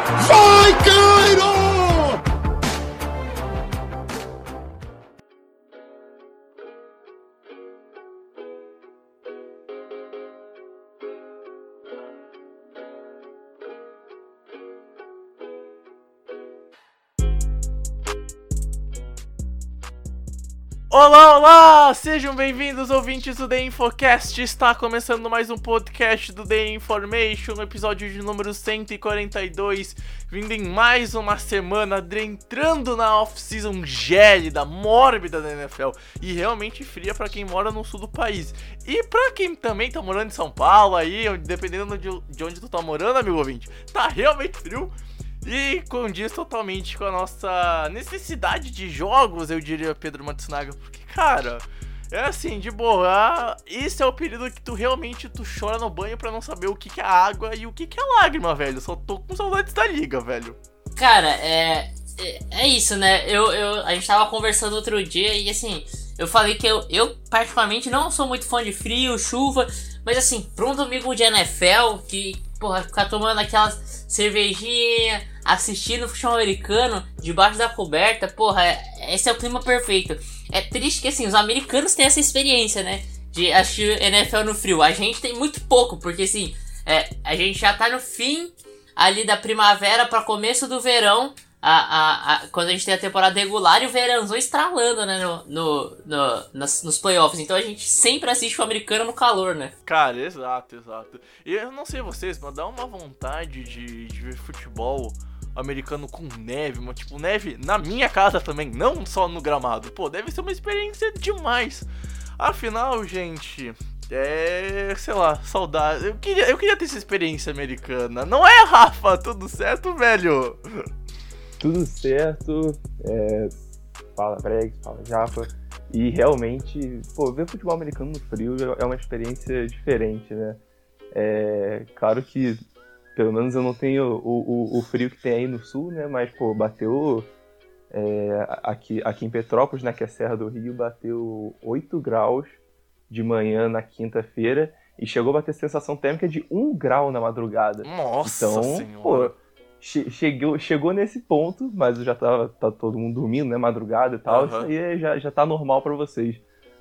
Fuck Olá, olá! Sejam bem-vindos, ouvintes do The Infocast. Está começando mais um podcast do The Information, episódio de número 142, vindo em mais uma semana, entrando na off-season gélida, mórbida da NFL e realmente fria para quem mora no sul do país. E para quem também tá morando em São Paulo aí, dependendo de de onde tu tá morando, amigo ouvinte, tá realmente frio. E condiz totalmente com a nossa necessidade de jogos, eu diria, Pedro Matsunaga. Porque, cara, é assim, de boa. Esse é o período que tu realmente tu chora no banho pra não saber o que, que é água e o que, que é lágrima, velho. Só tô com saudades da liga, velho. Cara, é, é. É isso, né? Eu, eu, a gente tava conversando outro dia e assim, eu falei que eu, eu particularmente não sou muito fã de frio, chuva, mas assim, pra um domingo de NFL, que, porra, ficar tomando aquelas cervejinha, assistindo futebol americano debaixo da coberta, porra, é- esse é o clima perfeito. É triste que assim, os americanos têm essa experiência, né? De assistir NFL no frio. A gente tem muito pouco, porque assim, é, a gente já tá no fim ali da primavera para começo do verão. A, a, a- quando a gente tem a temporada regular e o verãozão estralando, né? No, no, no- nas- nos playoffs. Então a gente sempre assiste o americano no calor, né? Cara, exato, exato. E eu não sei vocês, mas dá uma vontade de, de ver futebol americano com neve, mas tipo, neve na minha casa também, não só no gramado. Pô, deve ser uma experiência demais. Afinal, gente, é, sei lá, saudade. Eu queria, eu queria ter essa experiência americana. Não é, Rafa? Tudo certo, velho? tudo certo, é, fala Bregs, fala Japa, e realmente, pô, ver futebol americano no frio é uma experiência diferente, né? É, claro que, pelo menos eu não tenho o, o, o frio que tem aí no sul, né? Mas, pô, bateu é, aqui, aqui em Petrópolis, né, que é a Serra do Rio, bateu 8 graus de manhã na quinta-feira e chegou a bater sensação térmica de 1 grau na madrugada. Nossa Então, senhora. pô, che- chegou, chegou nesse ponto, mas já tava tá todo mundo dormindo, né? Madrugada e tal. Aham. Isso aí é- já, já tá normal pra vocês.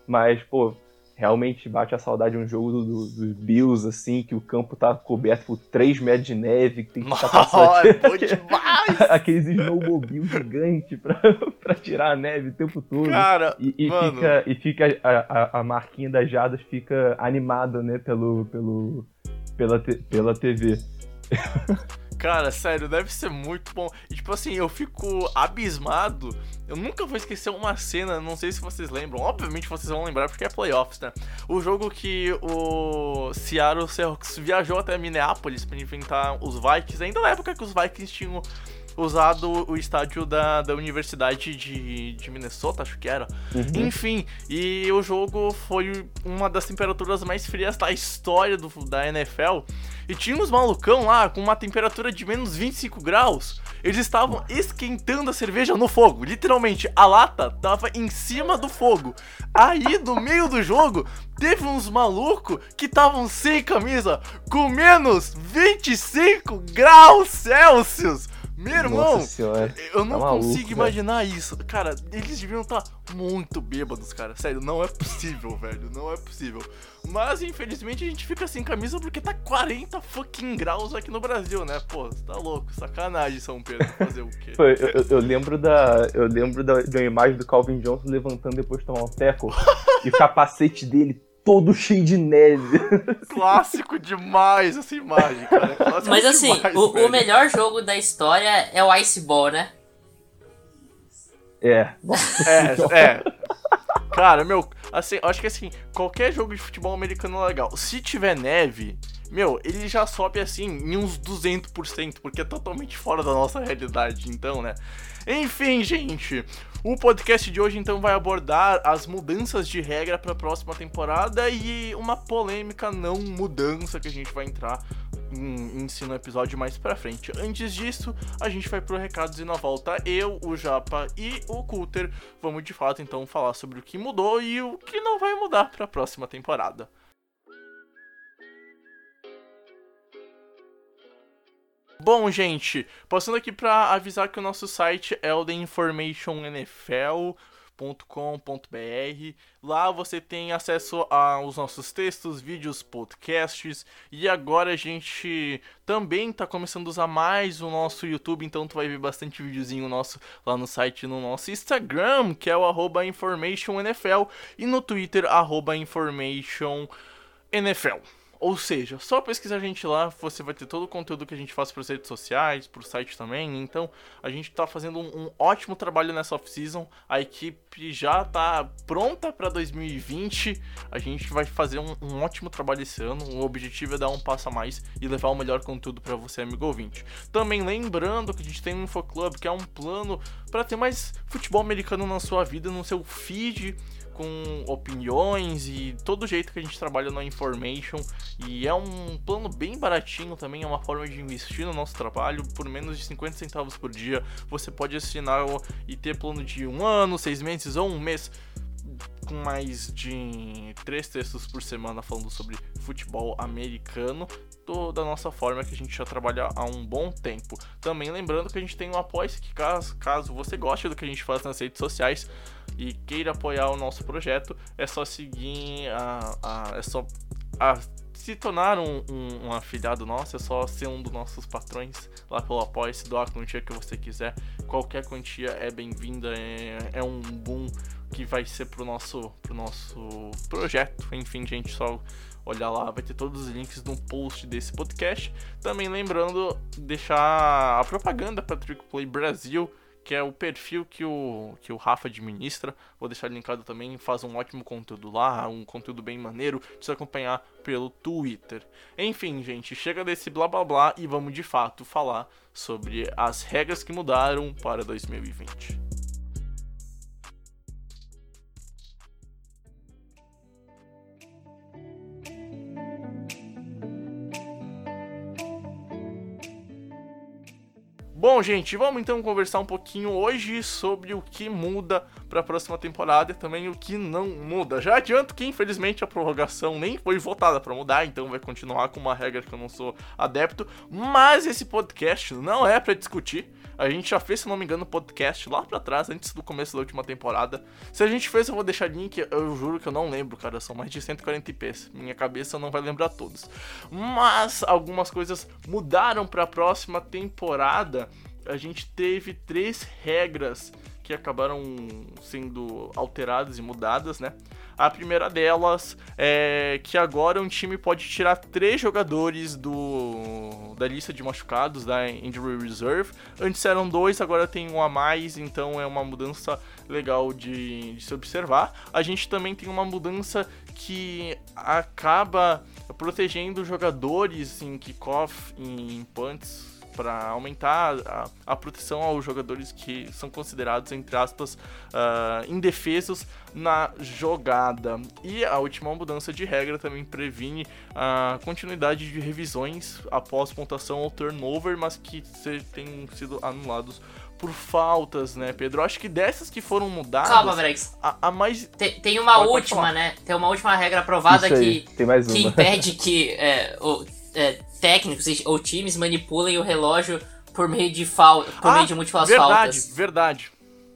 Mas, pô, realmente bate a saudade de um jogo do- do- dos Bills, assim, que o campo tá coberto por 3 metros de neve, que tem que ficar passando é bom demais! aqueles snowmobile gigantes pra, pra tirar a neve o tempo todo. Cara, E, e fica, e fica a, a, a marquinha das jadas fica animada, né, pelo, pelo, pela, te- pela TV. Cara, sério, deve ser muito bom. E tipo assim, eu fico abismado. Eu nunca vou esquecer uma cena, não sei se vocês lembram. Obviamente vocês vão lembrar porque é playoffs, né? O jogo que o Seattle Seahawks viajou até Minneapolis pra enfrentar os Vikings, ainda na época que os Vikings tinham usado o estádio da, da Universidade de, de Minnesota, acho que era. Enfim, e o jogo foi uma das temperaturas mais frias da história do, da NFL. E tinha uns malucão lá com uma temperatura de menos 25 graus. Eles estavam esquentando a cerveja no fogo. Literalmente, a lata tava em cima do fogo. Aí, no meio do jogo, teve uns malucos que estavam sem camisa com menos 25 graus Celsius. Meu irmão, eu não Tá maluco, consigo velho. imaginar isso. Cara, eles deviam estar muito bêbados, cara. Sério, não é possível, velho. Não é possível. Mas, infelizmente, a gente fica sem camisa porque tá 40 fucking graus aqui no Brasil, né? Pô, você tá louco. Sacanagem, São Pedro. Fazer o quê? Eu, eu- eu lembro da. Eu lembro da, de uma imagem do Calvin Johnson levantando depois de tomar um teco e o capacete dele todo cheio de neve. Clássico demais essa imagem, cara. Clássico Mas assim, demais, o, o melhor jogo da história é o Ice Ball, né? É. É, é. Cara, meu, assim, eu acho que assim, qualquer jogo de futebol americano é legal. Se tiver neve, meu, ele já sobe assim em uns 200%, porque é totalmente fora da nossa realidade, então, né? Enfim, gente, o podcast de hoje então vai abordar as mudanças de regra para a próxima temporada e uma polêmica não mudança que a gente vai entrar em, em si no episódio mais pra frente. Antes disso, a gente vai pro recados e na volta eu, o Japa e o Cutter vamos de fato então falar sobre o que mudou e o que não vai mudar para a próxima temporada. Bom, gente, passando aqui para avisar que o nosso site é o theinformationnfl.com.br. Lá você tem acesso aos nossos textos, vídeos, podcasts. E agora a gente também tá começando a usar mais o nosso YouTube, então tu vai ver bastante videozinho nosso lá no site no nosso Instagram, que é o informationnfl, e no Twitter, informationnfl. Ou seja, só pesquisar a gente lá, você vai ter todo o conteúdo que a gente faz para as redes sociais, para o site também. Então, a gente está fazendo um, um, ótimo trabalho nessa off-season. A equipe já está pronta para 2020. A gente vai fazer um, um, ótimo trabalho esse ano. O objetivo é dar um passo a mais e levar o melhor conteúdo para você, amigo ouvinte. Também lembrando que a gente tem um InfoClub, que é um plano para ter mais futebol americano na sua vida, no seu feed com opiniões e todo jeito que a gente trabalha no Information. E é um plano bem baratinho também, é uma forma de investir no nosso trabalho. Por menos de 50 centavos por dia, você pode assinar e ter plano de um ano, seis meses ou um mês com mais de três textos por semana falando sobre futebol americano, da nossa forma que a gente já trabalha há um bom tempo. Também lembrando que a gente tem um apoio que caso, caso você goste do que a gente faz nas redes sociais, e queira apoiar o nosso projeto, é só seguir a, a é só a, se tornar um, um, um, afiliado nosso, é só ser um dos nossos patrões lá pelo apoio, se doar a quantia que você quiser. Qualquer quantia é bem-vinda, é, é um boom que vai ser pro nosso, pro nosso projeto. Enfim, gente, só olhar lá, vai ter todos os links no post desse podcast. Também lembrando, deixar a propaganda para Trick Play Brasil que é o perfil que o, que o Rafa administra. Vou deixar linkado também, faz um ótimo conteúdo lá, um conteúdo bem maneiro de se acompanhar pelo Twitter. Enfim, gente, chega desse blá blá blá e vamos de fato falar sobre as regras que mudaram para 2020. Bom, gente, vamos então conversar um pouquinho hoje sobre o que muda para a próxima temporada e também o que não muda. Já adianto que infelizmente a prorrogação nem foi votada para mudar, então vai continuar com uma regra que eu não sou adepto, mas esse podcast não é para discutir. A gente já fez, se não me engano, podcast lá pra trás, antes do começo da última temporada. Se a gente fez, eu vou deixar link, eu juro que eu não lembro, cara. São mais de 140 IPs. Minha cabeça não vai lembrar todos. Mas algumas coisas mudaram pra próxima temporada. A gente teve três regras que acabaram sendo alteradas e mudadas, né? A primeira delas é que agora um time pode tirar três jogadores do da lista de machucados da Injury Reserve. Antes eram dois, agora tem um a mais, então é uma mudança legal de, de se observar. A gente também tem uma mudança que acaba protegendo jogadores em kickoff, em punts para aumentar a, a, proteção aos jogadores que são considerados, entre aspas, uh, indefesos na jogada. E a última mudança de regra também previne a continuidade de revisões após pontuação ou turnover, mas que tenham sido anulados por faltas, né, Pedro? Acho que dessas que foram mudadas. Calma, Brex. A, a, mais. Tem, tem uma pode, última, pode né? Tem uma última regra aprovada que, que impede que é, o, é, técnicos ou times manipulem o relógio por meio de falta, por ah, meio de múltiplas verdade, faltas. Verdade,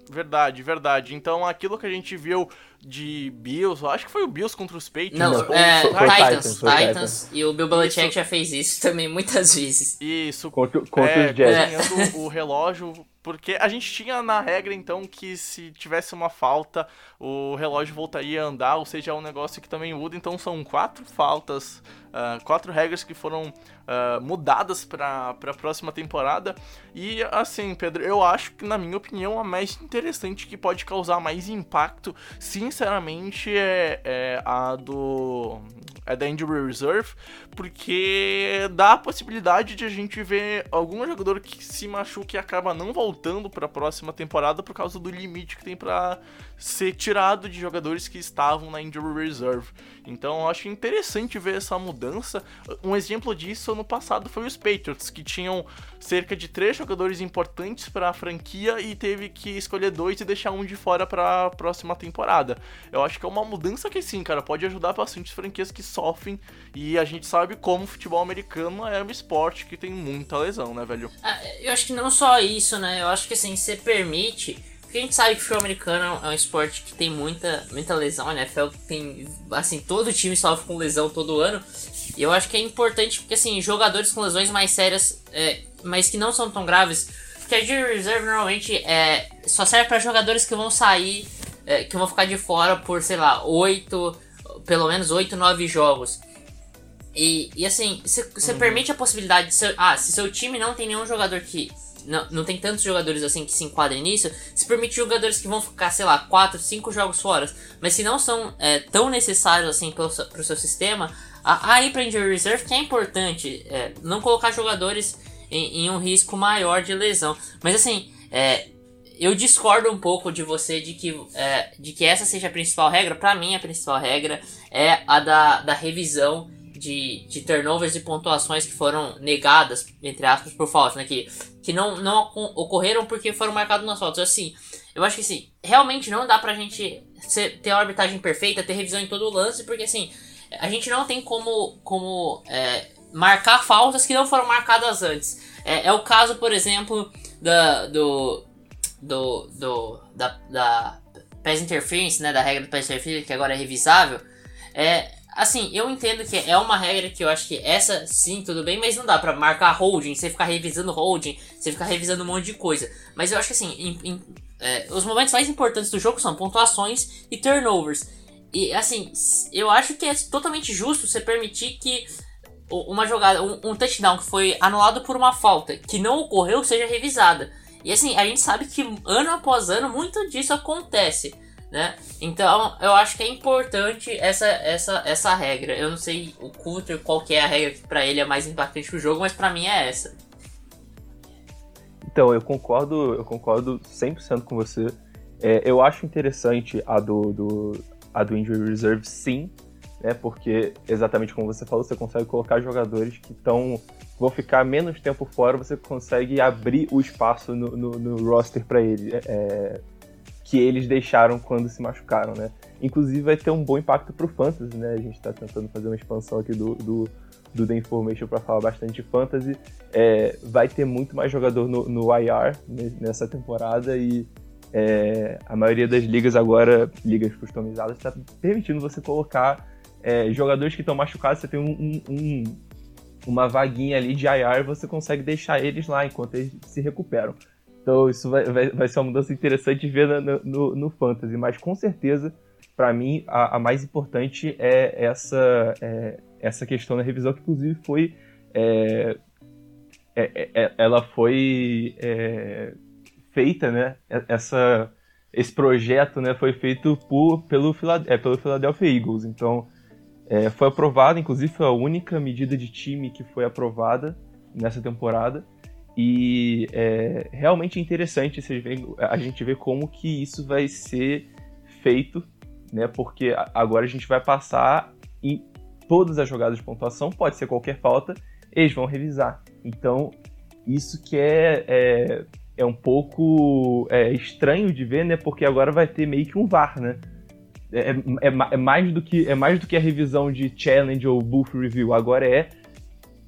verdade, verdade. Então aquilo que a gente viu de Bills, acho que foi o Bills contra os Patriots. Não, é, foi, foi Titans, Titans, Titans, Titans, E o Bill Belichick isso. já fez isso também muitas vezes. Isso. Contra, contra é, os Jets. o relógio Porque a gente tinha na regra, então, que se tivesse uma falta, o relógio voltaria a andar, ou seja, é um negócio que também muda. Então, são quatro faltas, uh, quatro regras que foram uh, mudadas para a próxima temporada. E, assim, Pedro, eu acho que, na minha opinião, a mais interessante que pode causar mais impacto, sinceramente, é, é a do. É da Injury Reserve, porque dá a possibilidade de a gente ver algum jogador que se machuca e acaba não voltando para a próxima temporada por causa do limite que tem para ser tirado de jogadores que estavam na injury reserve. Então eu acho interessante ver essa mudança. Um exemplo disso no passado foi os Patriots, que tinham cerca de três jogadores importantes para a franquia e teve que escolher dois e deixar um de fora para a próxima temporada. Eu acho que é uma mudança que sim, cara, pode ajudar bastante franquias que sofrem e a gente sabe como o futebol americano é um esporte que tem muita lesão, né, velho? Ah, eu acho que não só isso, né? Eu acho que assim, você permite porque a gente sabe que o futebol americano é um esporte que tem muita, muita lesão, a NFL tem, assim, todo time sofre com lesão todo ano. E eu acho que é importante porque, assim, jogadores com lesões mais sérias, é, mas que não são tão graves, porque a injury reserve normalmente é, só serve para jogadores que vão sair, é, que vão ficar de fora por, sei lá, 8, pelo menos 8, 9 jogos. E, e assim, você uhum. permite a possibilidade de ser, ah, se seu time não tem nenhum jogador que não, não tem tantos jogadores assim que se enquadrem nisso, se permite jogadores que vão ficar, sei lá, 4, 5 jogos fora, mas se não são é, tão necessários assim para o seu sistema, aí para injury reserve que é importante é, não colocar jogadores em, em, um risco maior de lesão. Mas assim, é, eu discordo um pouco de você de que, é, de que essa seja a principal regra. Para mim, a principal regra é a da, da revisão de, de turnovers e pontuações que foram negadas, entre aspas, por falta, né? Que, que não, não ocorreram porque foram marcados nas faltas. Assim, eu acho que assim, realmente não dá pra gente ser, ter a arbitragem perfeita, ter revisão em todo o lance, porque assim, a gente não tem como, como é, marcar faltas que não foram marcadas antes. É, é o caso, por exemplo, da, do, do, do, da, da pass interference, né, da regra do pass interference, que agora é revisável. É, Assim, eu entendo que é uma regra que eu acho que essa sim, tudo bem, mas não dá pra marcar holding, você ficar revisando holding, você ficar revisando um monte de coisa. Mas eu acho que assim, em, em, é, os momentos mais importantes do jogo são pontuações e turnovers. E assim, eu acho que é totalmente justo você permitir que uma jogada, um, um touchdown que foi anulado por uma falta que não ocorreu seja revisada. E assim, a gente sabe que ano após ano muito disso acontece né? Então, eu acho que é importante essa, essa, essa regra. Eu não sei o Coulter qual que é a regra que para ele é mais impactante pro jogo, mas para mim é essa. Então, eu concordo, eu concordo 100% com você. É, eu acho interessante a do, do, a do Injury Reserve, sim, né? Porque, exatamente como você falou, você consegue colocar jogadores que estão vão ficar menos tempo fora, você consegue abrir o espaço no, no, no roster para ele. É, é que eles deixaram quando se machucaram, né? Inclusive vai ter um bom impacto pro Fantasy, né? A gente tá tentando fazer uma expansão aqui do, do, do The Information para falar bastante de Fantasy. É, vai ter muito mais jogador no, no IR nessa temporada e é, a maioria das ligas agora, ligas customizadas, está permitindo você colocar é, jogadores que estão machucados, você tem um, um, um, uma vaguinha ali de IR, você consegue deixar eles lá enquanto eles se recuperam. Então isso vai, vai, vai ser uma mudança interessante de ver no, no, no Fantasy, mas com certeza, para mim, a, a, mais importante é essa, é, essa questão da revisão, que inclusive foi. É, é, é, é ela foi é, feita, né? Essa, esse projeto né, foi feito por, pelo, pelo Philadelphia Eagles. Então, foi aprovada, inclusive foi a única medida de time que foi aprovada nessa temporada. E é realmente interessante a gente ver como que isso vai ser feito, né? Porque agora a gente vai passar em todas as jogadas de pontuação, pode ser qualquer falta, eles vão revisar. Então, isso que é, é, é um pouco é, estranho de ver, né? Porque agora vai ter meio que um VAR, né? É, é, é, mais do que, é mais do que a revisão de challenge ou booth review, agora é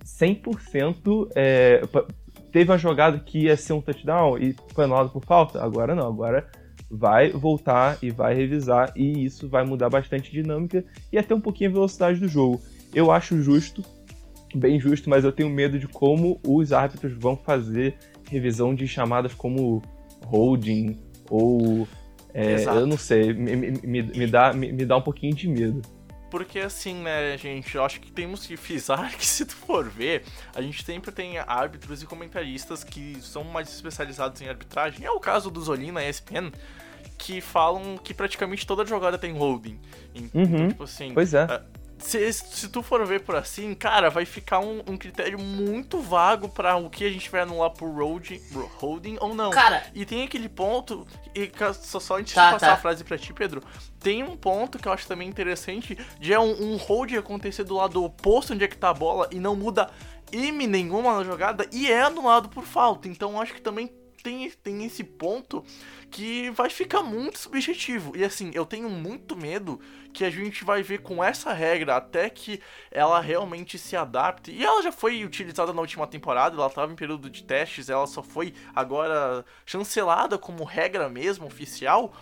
100% é, teve uma jogada que ia ser um touchdown e foi anulado por falta. Agora não, agora vai voltar e vai revisar e isso vai mudar bastante a dinâmica e até um pouquinho a velocidade do jogo. Eu acho justo, bem justo, mas eu tenho medo de como os árbitros vão fazer revisão de chamadas como holding ou. é, eu não sei, me, me- me dá, me, me dá um pouquinho de medo. Porque assim, né, gente, eu acho que temos que frisar que se tu for ver, a gente sempre tem árbitros e comentaristas que são mais especializados em arbitragem. É o caso do Zolim na ESPN, que falam que praticamente toda jogada tem holding. Então, Uhum. tipo assim, Pois é. Se, se tu for ver por assim, cara, vai ficar um, um critério muito vago pra o que a gente vai anular por holding, holding ou não. Cara, E tem aquele ponto, e só, só antes Tá, de passar tá. a frase pra ti, Pedro, tem um ponto que eu acho também interessante, de é um, um hold acontecer do lado oposto onde é que tá a bola e não muda M nenhuma na jogada e é anulado por falta. Então eu acho que também tem, tem esse ponto que vai ficar muito subjetivo. E assim, eu tenho muito medo que a gente vai ver com essa regra até que ela realmente se adapte. E ela já foi utilizada na última temporada, ela estava em período de testes, ela só foi agora chancelada como regra mesmo, oficial.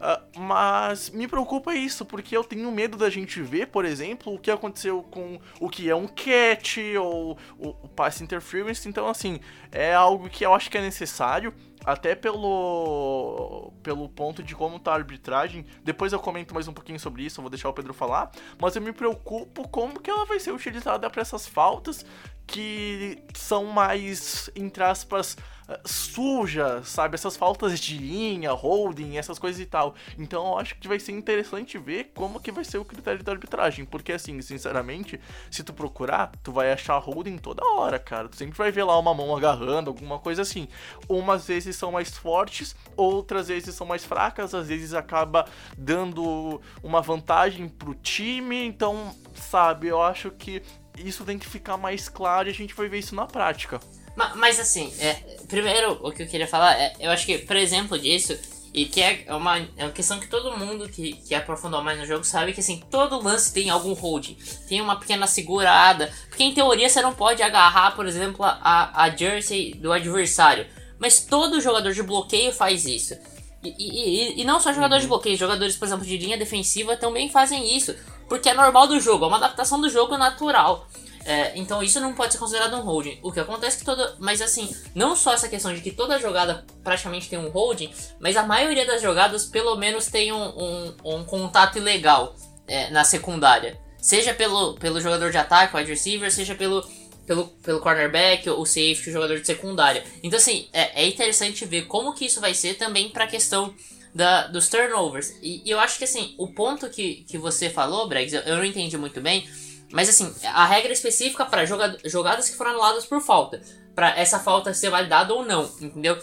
Ah, mas me preocupa isso, porque eu tenho medo da gente ver, por exemplo, o que aconteceu com o que é um catch ou o, o pass interference. Então, assim, é algo que eu acho que é necessário, até pelo, pelo ponto de como tá a arbitragem. Depois eu comento mais um pouquinho sobre isso, vou deixar o Pedro falar. Mas eu me preocupo como que ela vai ser utilizada para essas faltas que são mais, entre aspas, sujas, sabe? Essas faltas de linha, holding, essas coisas e tal. Então eu acho que vai ser interessante ver como que vai ser o critério da arbitragem. Porque assim, sinceramente, se tu procurar, tu vai achar holding toda hora, cara. Tu sempre vai ver lá uma mão agarrando, alguma coisa assim. Umas vezes são mais fortes, outras vezes são mais fracas, às vezes acaba dando uma vantagem pro time. Então, sabe, eu acho que isso tem que ficar mais claro e a gente vai ver isso na prática. Ma- Mas assim, é, primeiro o que eu queria falar é, eu acho que, por exemplo disso, e que é uma, é uma questão que todo mundo que, que aprofundou mais no jogo sabe que assim, todo lance tem algum holding, tem uma pequena segurada, porque em teoria você não pode agarrar, por exemplo, a, a jersey do adversário, mas todo jogador de bloqueio faz isso. E, e- e- e não só jogadores de bloqueio, jogadores, por exemplo, de linha defensiva também fazem isso, porque é normal do jogo, é uma adaptação do jogo natural. É, então isso não pode ser considerado um holding. O que acontece é que toda. Mas assim, não só essa questão de que toda jogada praticamente tem um holding, mas a maioria das jogadas pelo menos tem um, um, um contato ilegal é, na secundária. Seja pelo, pelo jogador de ataque, o wide receiver, seja pelo, pelo, pelo cornerback, o safety, o jogador de secundária. Então assim, é, é interessante ver como que isso vai ser também pra questão da, dos turnovers. E, e eu acho que assim, o ponto que, que você falou, Bregs, eu, eu não entendi muito bem. Mas assim, a regra específica para joga jogadas que foram anuladas por falta. Pra essa falta ser validada ou não, entendeu?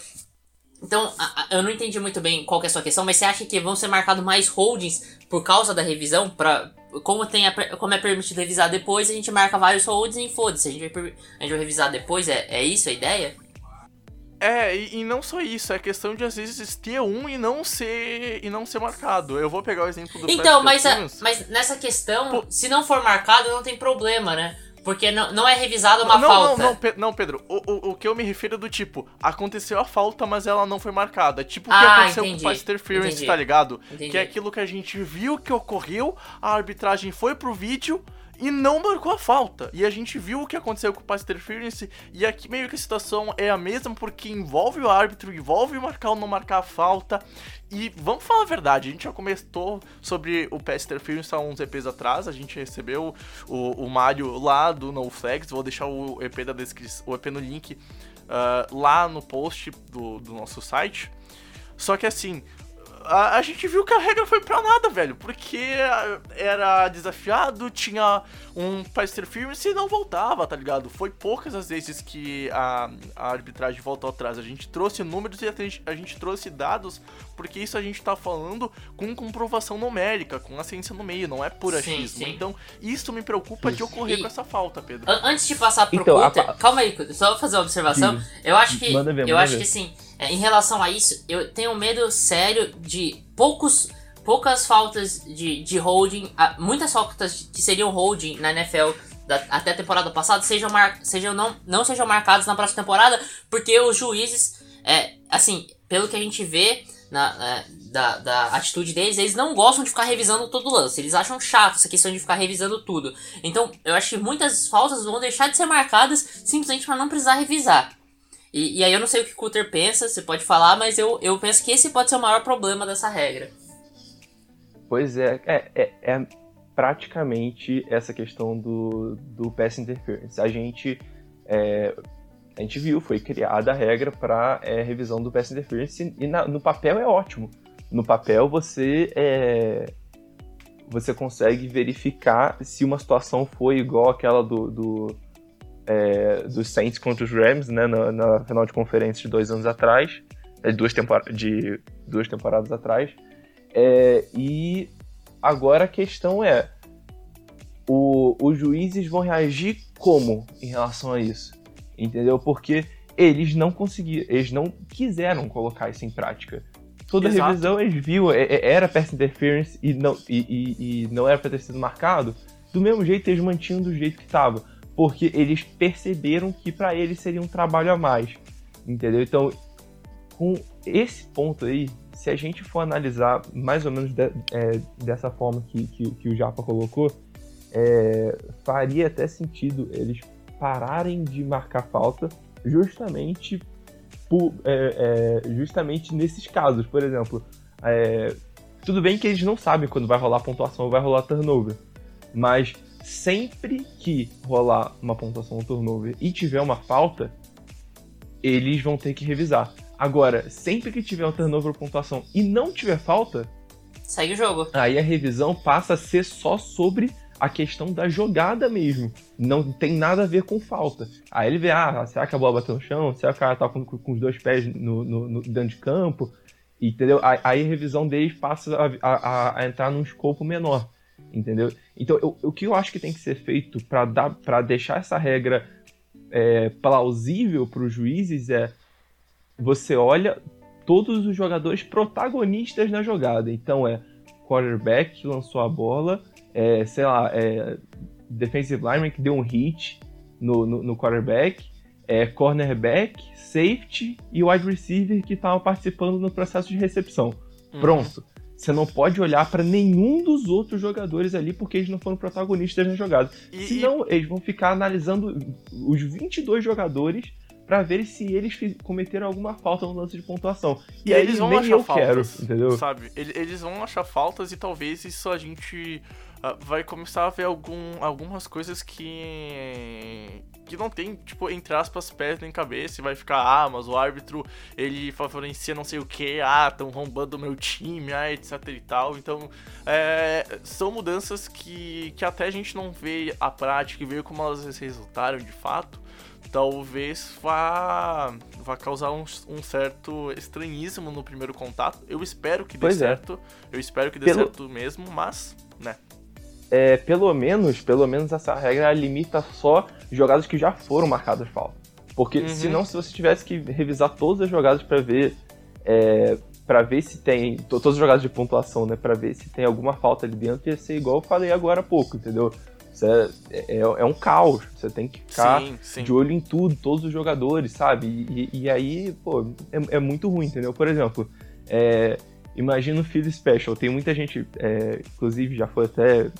Então, a- a- eu não entendi muito bem qual que é a sua questão, mas você acha que vão ser marcados mais holdings por causa da revisão? Pra, como, tem a como é permitido revisar depois, a gente marca vários holdings e foda-se. A, gente vai a gente vai revisar depois, é, é isso a ideia? É, e, e não só isso, é questão de às vezes ter um e não ser e não ser marcado. Eu vou pegar o exemplo do Então, mas, a- mas nessa questão, Pô. se não for marcado, não tem problema, né? Porque não, não é revisada uma não, falta. Não, não, Pe- não, Pedro. O, o, o que eu me refiro é do tipo, aconteceu a falta, mas ela não foi marcada. Tipo o que Ah, aconteceu entendi, com o pass interference, entendi. tá ligado? Entendi. Que é aquilo que a gente viu que ocorreu, a arbitragem foi pro vídeo e não marcou a falta. E a gente viu o que aconteceu com o pass interference e aqui meio que a situação é a mesma porque envolve o árbitro, envolve marcar ou não marcar a falta. E vamos falar a verdade, a gente já comentou sobre o pass interference há uns EPs atrás, a gente recebeu o, o Mario lá do No Flags, vou deixar o EP da descrição, o EP no link ah, lá no post do, do nosso site. Só que assim, a, a gente viu que a regra foi pra nada, velho. Porque era desafiado, tinha um pass interference e não voltava, tá ligado? Foi poucas as vezes que a, a arbitragem voltou atrás. A gente trouxe números e a gente, a gente trouxe dados, porque isso a gente tá falando com comprovação numérica, com a ciência no meio, não é por Sim, achismo. sim. Então, isso me preocupa de ocorrer E- com essa falta, Pedro. An- Antes de passar pro Então, a calma aí, só vou fazer uma observação. Diga. Eu acho que. Ver, eu acho ver. que é, em relação a isso, eu tenho medo sério de poucos. Poucas faltas de, de holding, muitas faltas que seriam holding na NFL da- até a temporada passada sejam, mar, sejam não, não sejam marcadas na próxima temporada, porque os juízes, é, assim, pelo que a gente vê na, é, da, da atitude deles, eles não gostam de ficar revisando todo o lance. Eles acham chato essa questão de ficar revisando tudo. Então, eu acho que muitas faltas vão deixar de ser marcadas simplesmente para não precisar revisar. E, e aí eu não sei o que o Cutter pensa, você pode falar, mas eu, eu penso que esse pode ser o maior problema dessa regra. Pois é, é, é, é praticamente essa questão do, do pass interference. A gente, é, a gente viu, foi criada a regra para é, revisão do pass interference e na, no papel é ótimo. No papel você é, você consegue verificar se uma situação foi igual aquela do, do é, dos Saints contra os Rams, né, na, na, final de conferência de dois anos atrás, é, duas, de duas temporadas atrás. É, e Agora a questão é: o, os juízes vão reagir como em relação a isso? Entendeu? Porque eles não conseguiram, eles não quiseram colocar isso em prática. Toda Exato. revisão eles viram, é, é, era pass interference e não, e, e, e não era para ter sido marcado. Do mesmo jeito, eles mantinham do jeito que estava. Porque eles perceberam que para eles seria um trabalho a mais. Entendeu? Então, com esse ponto aí, se a gente for analisar mais ou menos de, é, dessa forma que, que, que, o Japa colocou, é, faria até sentido eles pararem de marcar falta justamente, por, é, é justamente nesses casos. Por exemplo, é, tudo bem que eles não sabem quando vai rolar pontuação ou vai rolar turnover, mas sempre que rolar uma pontuação ou turnover e tiver uma falta, eles vão ter que revisar. Agora, sempre que tiver um turnover ou pontuação e não tiver falta, segue o jogo. Aí a revisão passa a ser só sobre a questão da jogada mesmo. Não tem nada a ver com falta. Aí ele vê, ah, será que a bola bateu no chão? Será que o cara tá com, com os dois pés no, no, no, dentro de campo? Entendeu? Aí, a revisão deles passa a, a, a, entrar num escopo menor. Entendeu? Então, eu, o que eu acho que tem que ser feito para deixar essa regra é, plausível para os juízes é você olha todos os jogadores protagonistas na jogada. Então é quarterback que lançou a bola, é, sei lá, é, defensive lineman que deu um hit no, no, no quarterback, é, cornerback, safety e wide receiver que estavam participando no processo de recepção. Uhum. Você não pode olhar para nenhum dos outros jogadores ali porque eles não foram protagonistas na jogada. E, Senão, eles vão ficar analisando os 22 jogadores para ver se eles cometeram alguma falta no lance de pontuação. E, e aí eles vão achar eu faltas, quero, entendeu? Sabe? Eles vão achar faltas e talvez isso a gente vai começar a ver algum, algumas coisas que que não tem, tipo, entre aspas, pés nem cabeça e vai ficar, ah, mas o árbitro, ele favorecia não sei o que, ah, estão roubando o meu time, ah, etc e tal. Então, é, são mudanças que, que até a gente não vê a prática e ver como elas resultaram de fato, talvez vá, vá causar um, um, certo estranhismo no primeiro contato. Eu espero que dê pois é. certo. É. Eu espero que dê Pelo... certo mesmo, mas, né. É, pelo menos, pelo menos essa regra limita só jogadas que já foram marcadas falta. Porque uhum. senão, se você tivesse que revisar todas as jogadas para ver é, para ver se tem todas as jogadas de pontuação, né, para ver se tem alguma falta ali dentro, ia ser igual eu falei agora há pouco, entendeu? É, é, é, um caos. Você tem que ficar sim, sim. de olho em tudo, todos os jogadores, sabe? E, e aí, pô, é, é, muito ruim, entendeu? Por exemplo, é, imagina o Field Special. Tem muita gente, é, inclusive já foi até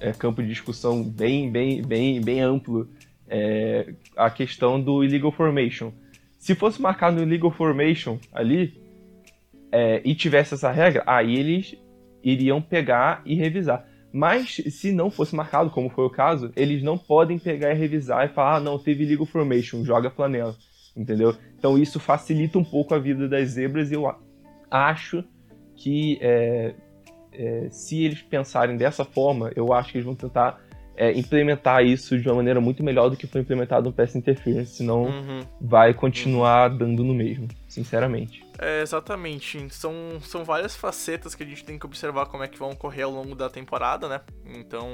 é, campo de discussão bem, bem, bem, bem amplo é, a questão do illegal formation. Se fosse marcado no illegal formation ali e tivesse essa regra, aí eles iriam pegar e revisar. Mas se não fosse marcado, como foi o caso, eles não podem pegar e revisar e falar, ah, não, teve legal formation, joga a flanela, entendeu? Então isso facilita um pouco a vida das zebras e eu acho que é, é, se eles pensarem dessa forma, eu acho que eles vão tentar é, implementar isso de uma maneira muito melhor do que foi implementado no PS Interference, senão uhum. vai continuar dando no mesmo, sinceramente. É, exatamente. São, são várias facetas que a gente tem que observar como é que vão ocorrer ao longo da temporada, né? Então,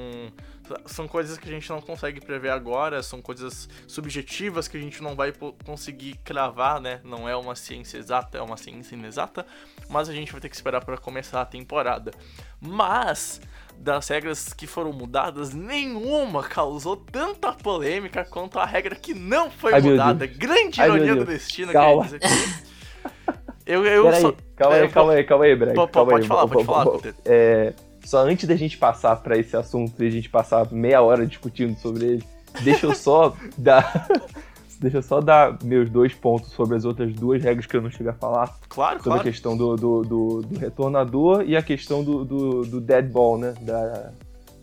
são coisas que a gente não consegue prever agora, são coisas subjetivas que a gente não vai conseguir cravar, né? Não é uma ciência exata, é uma ciência inexata, mas a gente vai ter que esperar para começar a temporada. Mas das regras que foram mudadas, nenhuma causou tanta polêmica quanto a regra que não foi Ai, mudada. Grande ironia do destino, Calma. que Eu, eu Peraí, só... calma aí, calma aí, calma aí, Breg. Calma pode aí. falar, pode falar. É, só antes da gente passar para esse assunto e a gente passar meia hora discutindo sobre ele, deixa eu só dar, deixa eu só dar meus dois pontos sobre as outras duas regras que eu não cheguei a falar. Claro, Sobre claro. a questão do, do, do, do retornador e a questão do, do, do dead ball, né? Da,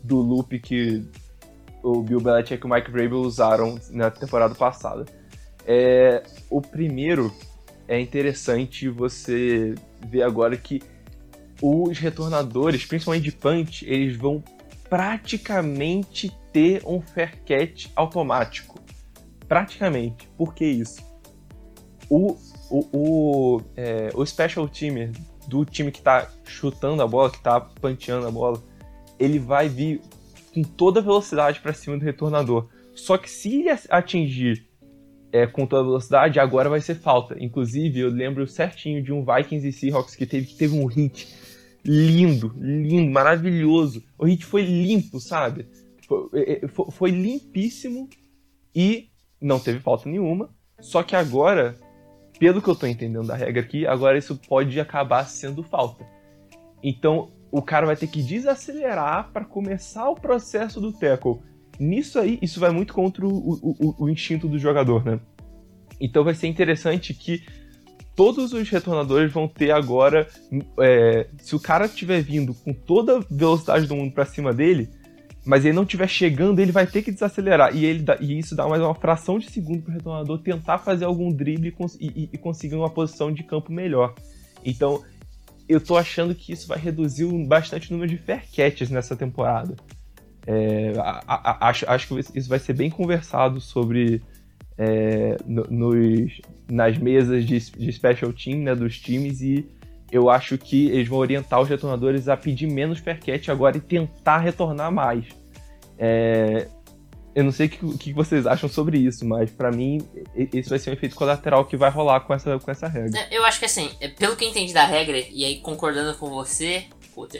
do loop que o Bill Belichick e o Mike Vrabel usaram na temporada passada. É, o primeiro é interessante você ver agora que os retornadores, principalmente de punch, eles vão praticamente ter um fair catch automático. Praticamente. Por que isso? O, o, o, é, o special teamer do time que tá chutando a bola, que tá punteando a bola, ele vai vir com toda velocidade para cima do retornador. Só que se ele atingir é, com toda velocidade, agora vai ser falta. Inclusive, eu lembro certinho de um Vikings e Seahawks que teve, que teve um hit lindo, lindo, maravilhoso. O hit foi limpo, sabe? Foi, é, foi, foi limpíssimo e não teve falta nenhuma. Só que agora, pelo que eu tô entendendo da regra aqui, agora isso pode acabar sendo falta. Então, o cara vai ter que desacelerar para começar o processo do tackle. Nisso aí, isso vai muito contra o, o, o, instinto do jogador, né? Então vai ser interessante que todos os retornadores vão ter agora. É, se o cara estiver vindo com toda a velocidade do mundo para cima dele, mas ele não estiver chegando, ele vai ter que desacelerar. E, ele dá, e isso dá mais uma fração de segundo para o retornador tentar fazer algum drible e, e, e conseguir uma posição de campo melhor. Então, eu tô achando que isso vai reduzir bastante o número de fair catches nessa temporada. É, a, a, acho, acho que isso vai ser bem conversado sobre é, no, nos, nas mesas de, de special team né, dos times e eu acho que eles vão orientar os retornadores a pedir menos fair catch agora e tentar retornar mais. É, eu não sei o que, que, vocês acham sobre isso, mas para mim esse vai ser um efeito colateral que vai rolar com essa, com essa regra. Eu acho que assim, pelo que eu entendi da regra, e aí concordando com você,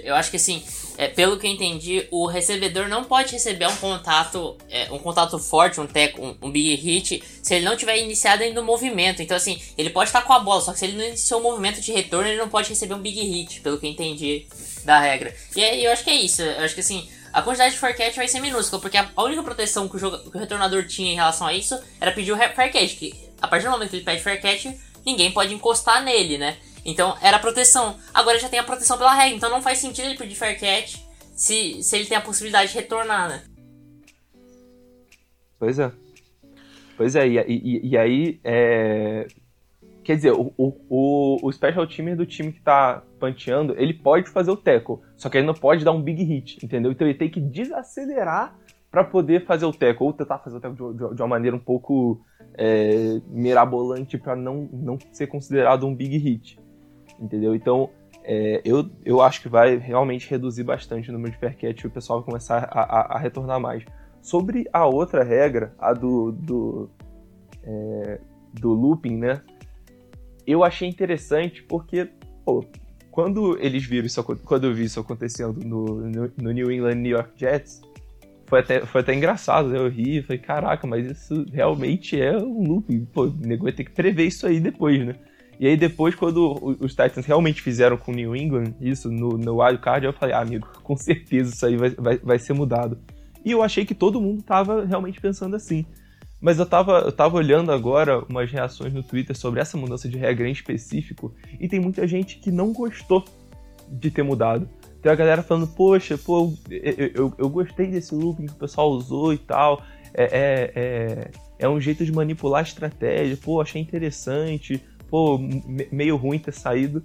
eu acho que assim, é, pelo que eu entendi, o recebedor não pode receber um contato, é, um contato forte, um, um, um, big hit, se ele não tiver iniciado ainda o movimento. Então assim, ele pode estar com a bola, só que se ele não iniciou o movimento de retorno, ele não pode receber um big hit, pelo que eu entendi da regra. E aí eu acho que é isso. Eu acho que assim, a quantidade de fair catch vai ser minúscula, porque a única proteção que o, jogo, que o retornador tinha em relação a isso era pedir o fair catch, que a partir do momento que ele pede fair catch, ninguém pode encostar nele, né? Então era proteção. Agora já tem a proteção pela regra, então não faz sentido ele pedir fair catch se, se ele tem a possibilidade de retornar, né? Pois é. Pois é, e, e, e aí é... Quer dizer, o, o, o special teamer do time que tá panteando, ele pode fazer o tackle, só que ele não pode dar um big hit, entendeu? Então ele tem que desacelerar para poder fazer o tackle, ou tentar fazer o tackle de, de, de uma maneira um pouco é, mirabolante para não, não ser considerado um big hit, entendeu? Então é, eu, eu acho que vai realmente reduzir bastante o número de catch e o pessoal vai começar a, a, a retornar mais. Sobre a outra regra, a do, do, é, do looping, né? Eu achei interessante porque, pô, quando eles viram isso, quando eu vi isso acontecendo no, no, no New England New York Jets, foi até, foi até engraçado, né? Eu ri e falei, caraca, mas isso realmente é um looping. Pô, o nego vai ter que prever isso aí depois, né? E aí depois, quando os Titans realmente fizeram com o New England, isso no, no Wild Card, eu falei, ah, amigo, com certeza isso aí vai, vai, vai ser mudado. E eu achei que todo mundo tava realmente pensando assim. Mas eu tava, eu tava olhando agora umas reações no Twitter sobre essa mudança de regra em específico, e tem muita gente que não gostou de ter mudado. Tem a galera falando, poxa, pô, eu, eu, eu gostei desse looping que o pessoal usou e tal. É, é, é, é, um jeito de manipular a estratégia, pô, achei interessante, pô, meio ruim ter saído.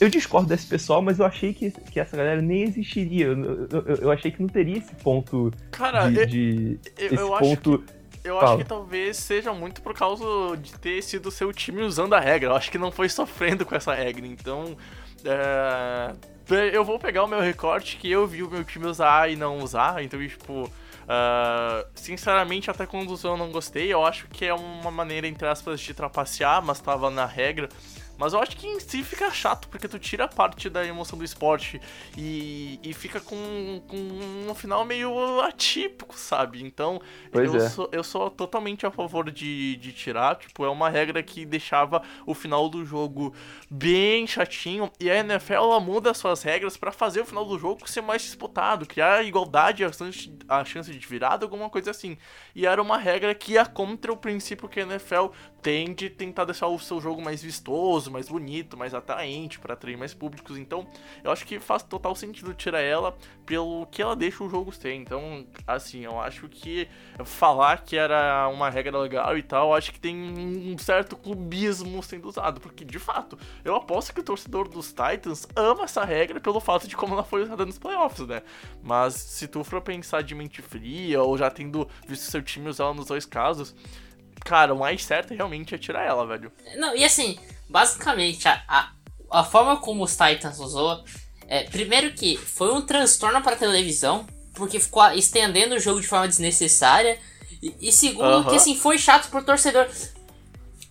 Eu discordo desse pessoal, mas eu achei que, que essa galera nem existiria. Eu, eu, eu achei que não teria esse ponto Cara, de, de eu, esse eu ponto. Acho que... Eu acho que talvez seja muito por causa de ter sido seu time usando a regra. Eu acho que não foi sofrendo com essa regra. Então, é... eu vou pegar o meu recorte que eu vi o meu time usar e não usar. Então, tipo, uh... sinceramente, até usou eu não gostei. Eu acho que é uma maneira, entre aspas, de trapacear, mas tava na regra. Mas eu acho que em si fica chato, porque tu tira parte da emoção do esporte e, e fica com, com um final meio atípico, sabe? Então, Pois eu, é. sou, eu sou totalmente a favor de, de tirar. Tipo, é uma regra que deixava o final do jogo bem chatinho. E a NFL ela muda as suas regras pra fazer o final do jogo ser mais disputado, criar igualdade, a chance, a chance de virada, alguma coisa assim. E era uma regra que ia contra o princípio que a NFL tem de tentar deixar o seu jogo mais vistoso, mais bonito, mais atraente para atrair mais públicos. Então, eu acho que faz total sentido tirar ela pelo que ela deixa o jogo ser. Então, assim, eu acho que falar que era uma regra legal e tal, acho que tem um certo clubismo sendo usado, porque de fato, eu aposto que o torcedor dos Titans ama essa regra pelo fato de como ela foi usada nos playoffs, né? Mas se tu for pensar de mente fria ou já tendo visto seu time usar ela nos dois casos, cara, o mais certo realmente é tirar ela, velho. Não, e assim, basicamente, a, a, a forma como os Titans usou. É, primeiro que foi um transtorno pra televisão, porque ficou estendendo o jogo de forma desnecessária. E, e segundo, Aham. que assim, foi chato pro torcedor.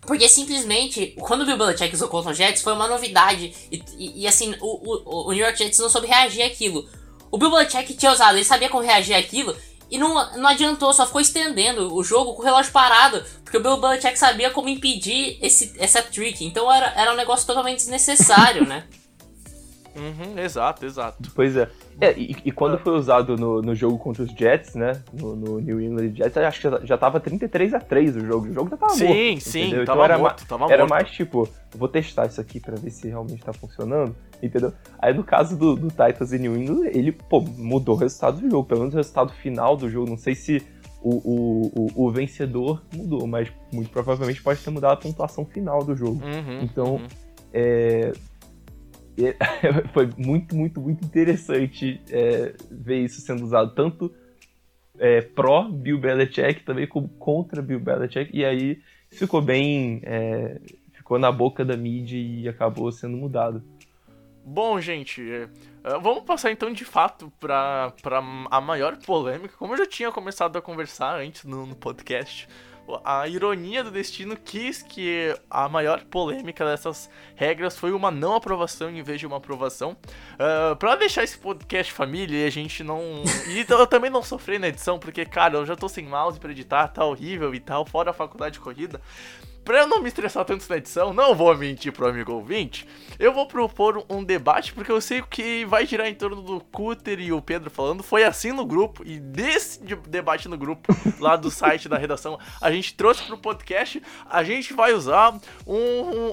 Porque simplesmente, quando o Bill Belichick usou contra o Jets, foi uma novidade. E, e- e, assim, o, o, o New York Jets não soube reagir àquilo. O Bill Belichick tinha usado, ele sabia como reagir àquilo. E não, não adiantou, só ficou estendendo o jogo com o relógio parado. Porque o Bill Belichick sabia como impedir esse, essa trick. Então era, era um negócio totalmente desnecessário, né? Uhum, exato, exato. Pois é. É, e, e quando foi usado no, no jogo contra os Jets, né? No, no New England Jets, acho que já, já tava 33 a 3 o jogo. O jogo já tava Sim, morto. sim, entendeu? tava então era, morto, tava era morto. mais tipo, vou testar isso aqui pra ver se realmente tá funcionando, entendeu? Aí no caso do, do Titans e New England, ele, pô, mudou o resultado do jogo. Pelo menos o resultado final do jogo. Não sei se o, o, o, vencedor mudou, mas muito provavelmente pode ter mudado a pontuação final do jogo. Uhum, Então, uhum. é, e- foi muito, muito, muito interessante é, ver isso sendo usado tanto é, pró Bill Belichick também como contra Bill Belichick e aí ficou bem é, ficou na boca da mídia e acabou sendo mudado. Bom, gente, é, é, vamos passar então de fato pra a maior polêmica. Como eu já tinha começado a conversar antes no, no podcast, a ironia do destino quis que a maior polêmica dessas regras foi uma não aprovação em vez de uma aprovação. Uh, pra deixar esse podcast família e a gente não. E eu também não sofrer na edição, porque, cara, eu já tô sem mouse pra editar, tá horrível e tal, fora a faculdade corrida. Pra eu não me estressar tanto na edição, não vou mentir pro amigo ouvinte, eu vou propor um debate, porque eu sei que vai girar em torno do Cutter e o Pedro falando. Foi assim no grupo, e desse de- debate no grupo, lá do site da redação, a gente trouxe pro podcast. A gente vai usar um-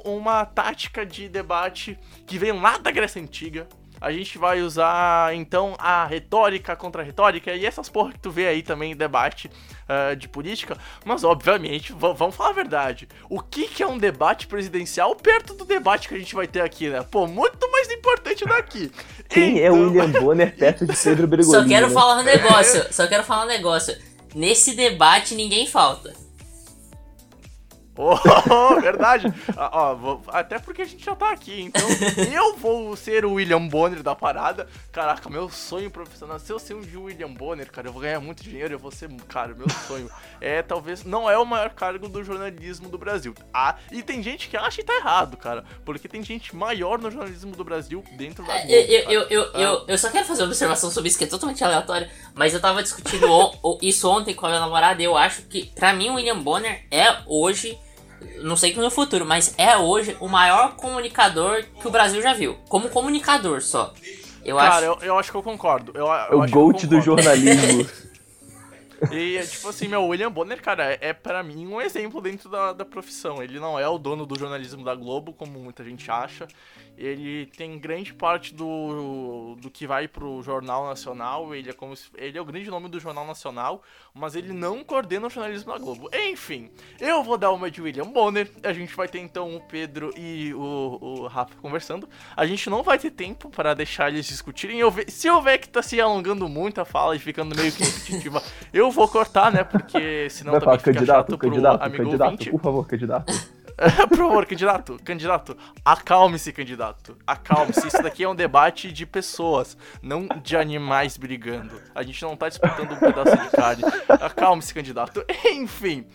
um- uma tática de debate que vem lá da Grécia Antiga. A gente vai usar, então, a retórica contra a retórica e essas porra que tu vê aí também em debate ah, de política. Mas, obviamente, vamos falar a verdade. O que, que é um debate presidencial perto do debate que a gente vai ter aqui, né? Pô, muito mais importante daqui. Quem é Então- William Bonner perto de Pedro Bregolini? Só quero né? falar um negócio, só quero falar um negócio. Nesse debate ninguém falta. Oh, verdade. Ah, ó, até porque a gente já tá aqui, então eu vou ser o William Bonner da parada. Caraca, meu sonho profissional, se eu ser um de William Bonner, cara, eu vou ganhar muito dinheiro, eu vou ser, cara, meu sonho é talvez, não é o maior cargo do jornalismo do Brasil. Ah, e tem gente que acha que tá errado, cara, porque tem gente maior no jornalismo do Brasil dentro da Globo, Eu, eu, eu, eu, eu, eu só quero fazer uma observação sobre isso que é totalmente aleatório, mas eu tava discutindo on- o- isso ontem com a minha namorada e eu acho que, pra mim, o William Bonner é hoje, não sei que no futuro, mas é hoje o maior comunicador que o Brasil já viu. Como comunicador só. Eu Cara, acho. eu, eu acho que eu concordo. Eu, eu É o GOAT do jornalismo. E, tipo assim, meu, o William Bonner, cara, é, pra mim um exemplo dentro da, da profissão. Ele não é o dono do jornalismo da Globo, como muita gente acha. Ele tem grande parte do, do que vai pro Jornal Nacional. Ele é, como se- ele é o grande nome do Jornal Nacional, mas ele não coordena o jornalismo da Globo. Enfim, eu vou dar uma de William Bonner. A gente vai ter então o Pedro e o, o Rafa conversando. A gente não vai ter tempo para deixar eles discutirem. Eu ve- se eu ver que tá se alongando muito a fala e ficando meio que repetitiva, eu vou cortar, né? Porque senão Vai também falar, fica candidato, chato pro candidato, amigo candidato, ouvinte. por favor, candidato. Por favor, candidato, candidato, acalme-se, candidato. Acalme-se. Isso daqui é um debate de pessoas, não de animais brigando. A gente não tá disputando um pedaço de carne. Acalme-se, candidato. Enfim.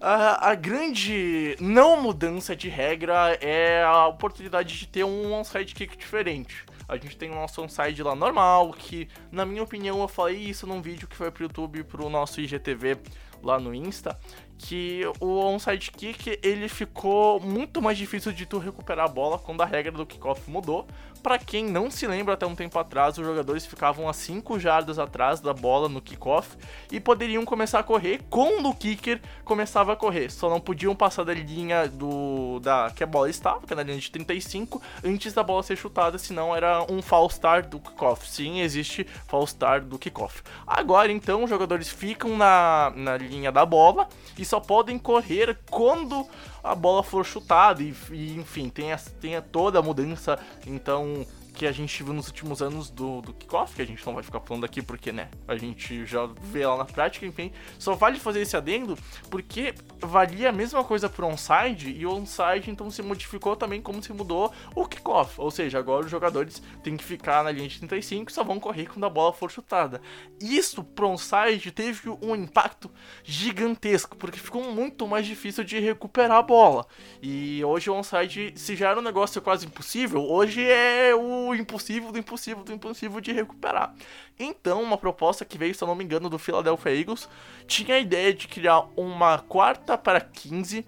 A, a grande não mudança de regra é a oportunidade de ter um onside kick diferente. A gente tem o nosso onside lá normal, que na minha opinião eu falei isso num vídeo que foi pro YouTube pro nosso IGTV lá no Insta, que o onside kick ele ficou muito mais difícil de tu recuperar a bola quando a regra do kickoff mudou. Para quem não se lembra, até um tempo atrás os jogadores ficavam a 5 jardas atrás da bola no kickoff e poderiam começar a correr quando o kicker começava a correr. Só não podiam passar da linha do da que a bola estava, que é na linha de 35, antes da bola ser chutada, senão era um false start do kickoff. Sim, existe false start do kickoff. Agora então os jogadores ficam na, na linha da bola e só podem correr quando a bola for chutada e, e enfim, tem, a, tem a toda a mudança, então que a gente viu nos últimos anos do, do kickoff, que a gente não vai ficar falando aqui porque, né, a gente já vê lá na prática, enfim. Só vale fazer esse adendo porque valia a mesma coisa pro onside e o onside então se modificou também como se mudou o kickoff. Ou seja, agora os jogadores têm que ficar na linha de 35 e só vão correr quando a bola for chutada. Isso pro onside teve um impacto gigantesco, porque ficou muito mais difícil de recuperar a bola. E hoje o onside, se já era um negócio quase impossível, hoje é o impossível do impossível do impossível de recuperar. Então, uma proposta que veio, se eu não me engano, do Philadelphia Eagles, tinha a ideia de criar uma quarta para 15,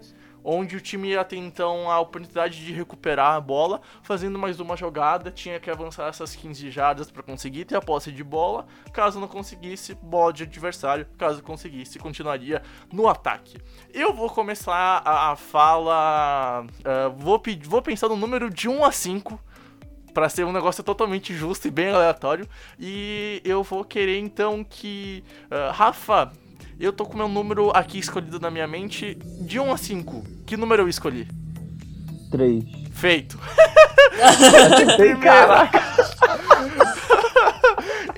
onde o time ia ter então a oportunidade de recuperar a bola, fazendo mais uma jogada, tinha que avançar essas 15 jardas para conseguir ter a posse de bola. Caso não conseguisse, bola de adversário. Caso conseguisse, continuaria no ataque. Eu vou começar a, a fala. Uh, vou, vou pensar no número de 1 a 5 para ser um negócio totalmente justo e bem aleatório. E eu vou querer então que. Uh, Rafa, eu tô com meu número aqui escolhido na minha mente de 1 a 5. Que número eu escolhi? 3. Feito. Caraca.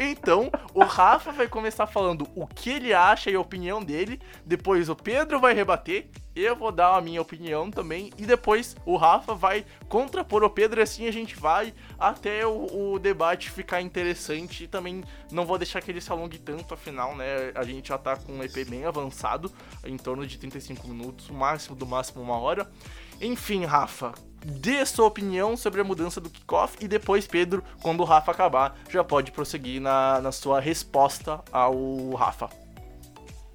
Então, o Rafa vai começar falando o que ele acha e a opinião dele. Depois o Pedro vai rebater. Eu vou dar a minha opinião também. E depois o Rafa vai contrapor o Pedro. Assim a gente vai até o, o debate ficar interessante. E também não vou deixar que ele se alongue tanto, afinal, né? A gente já tá com um EP bem avançado, em torno de 35 minutos, o máximo do máximo uma hora. Enfim, Rafa, dê sua opinião sobre a mudança do kickoff e depois, Pedro, quando o Rafa acabar, já pode prosseguir na, na sua resposta ao Rafa.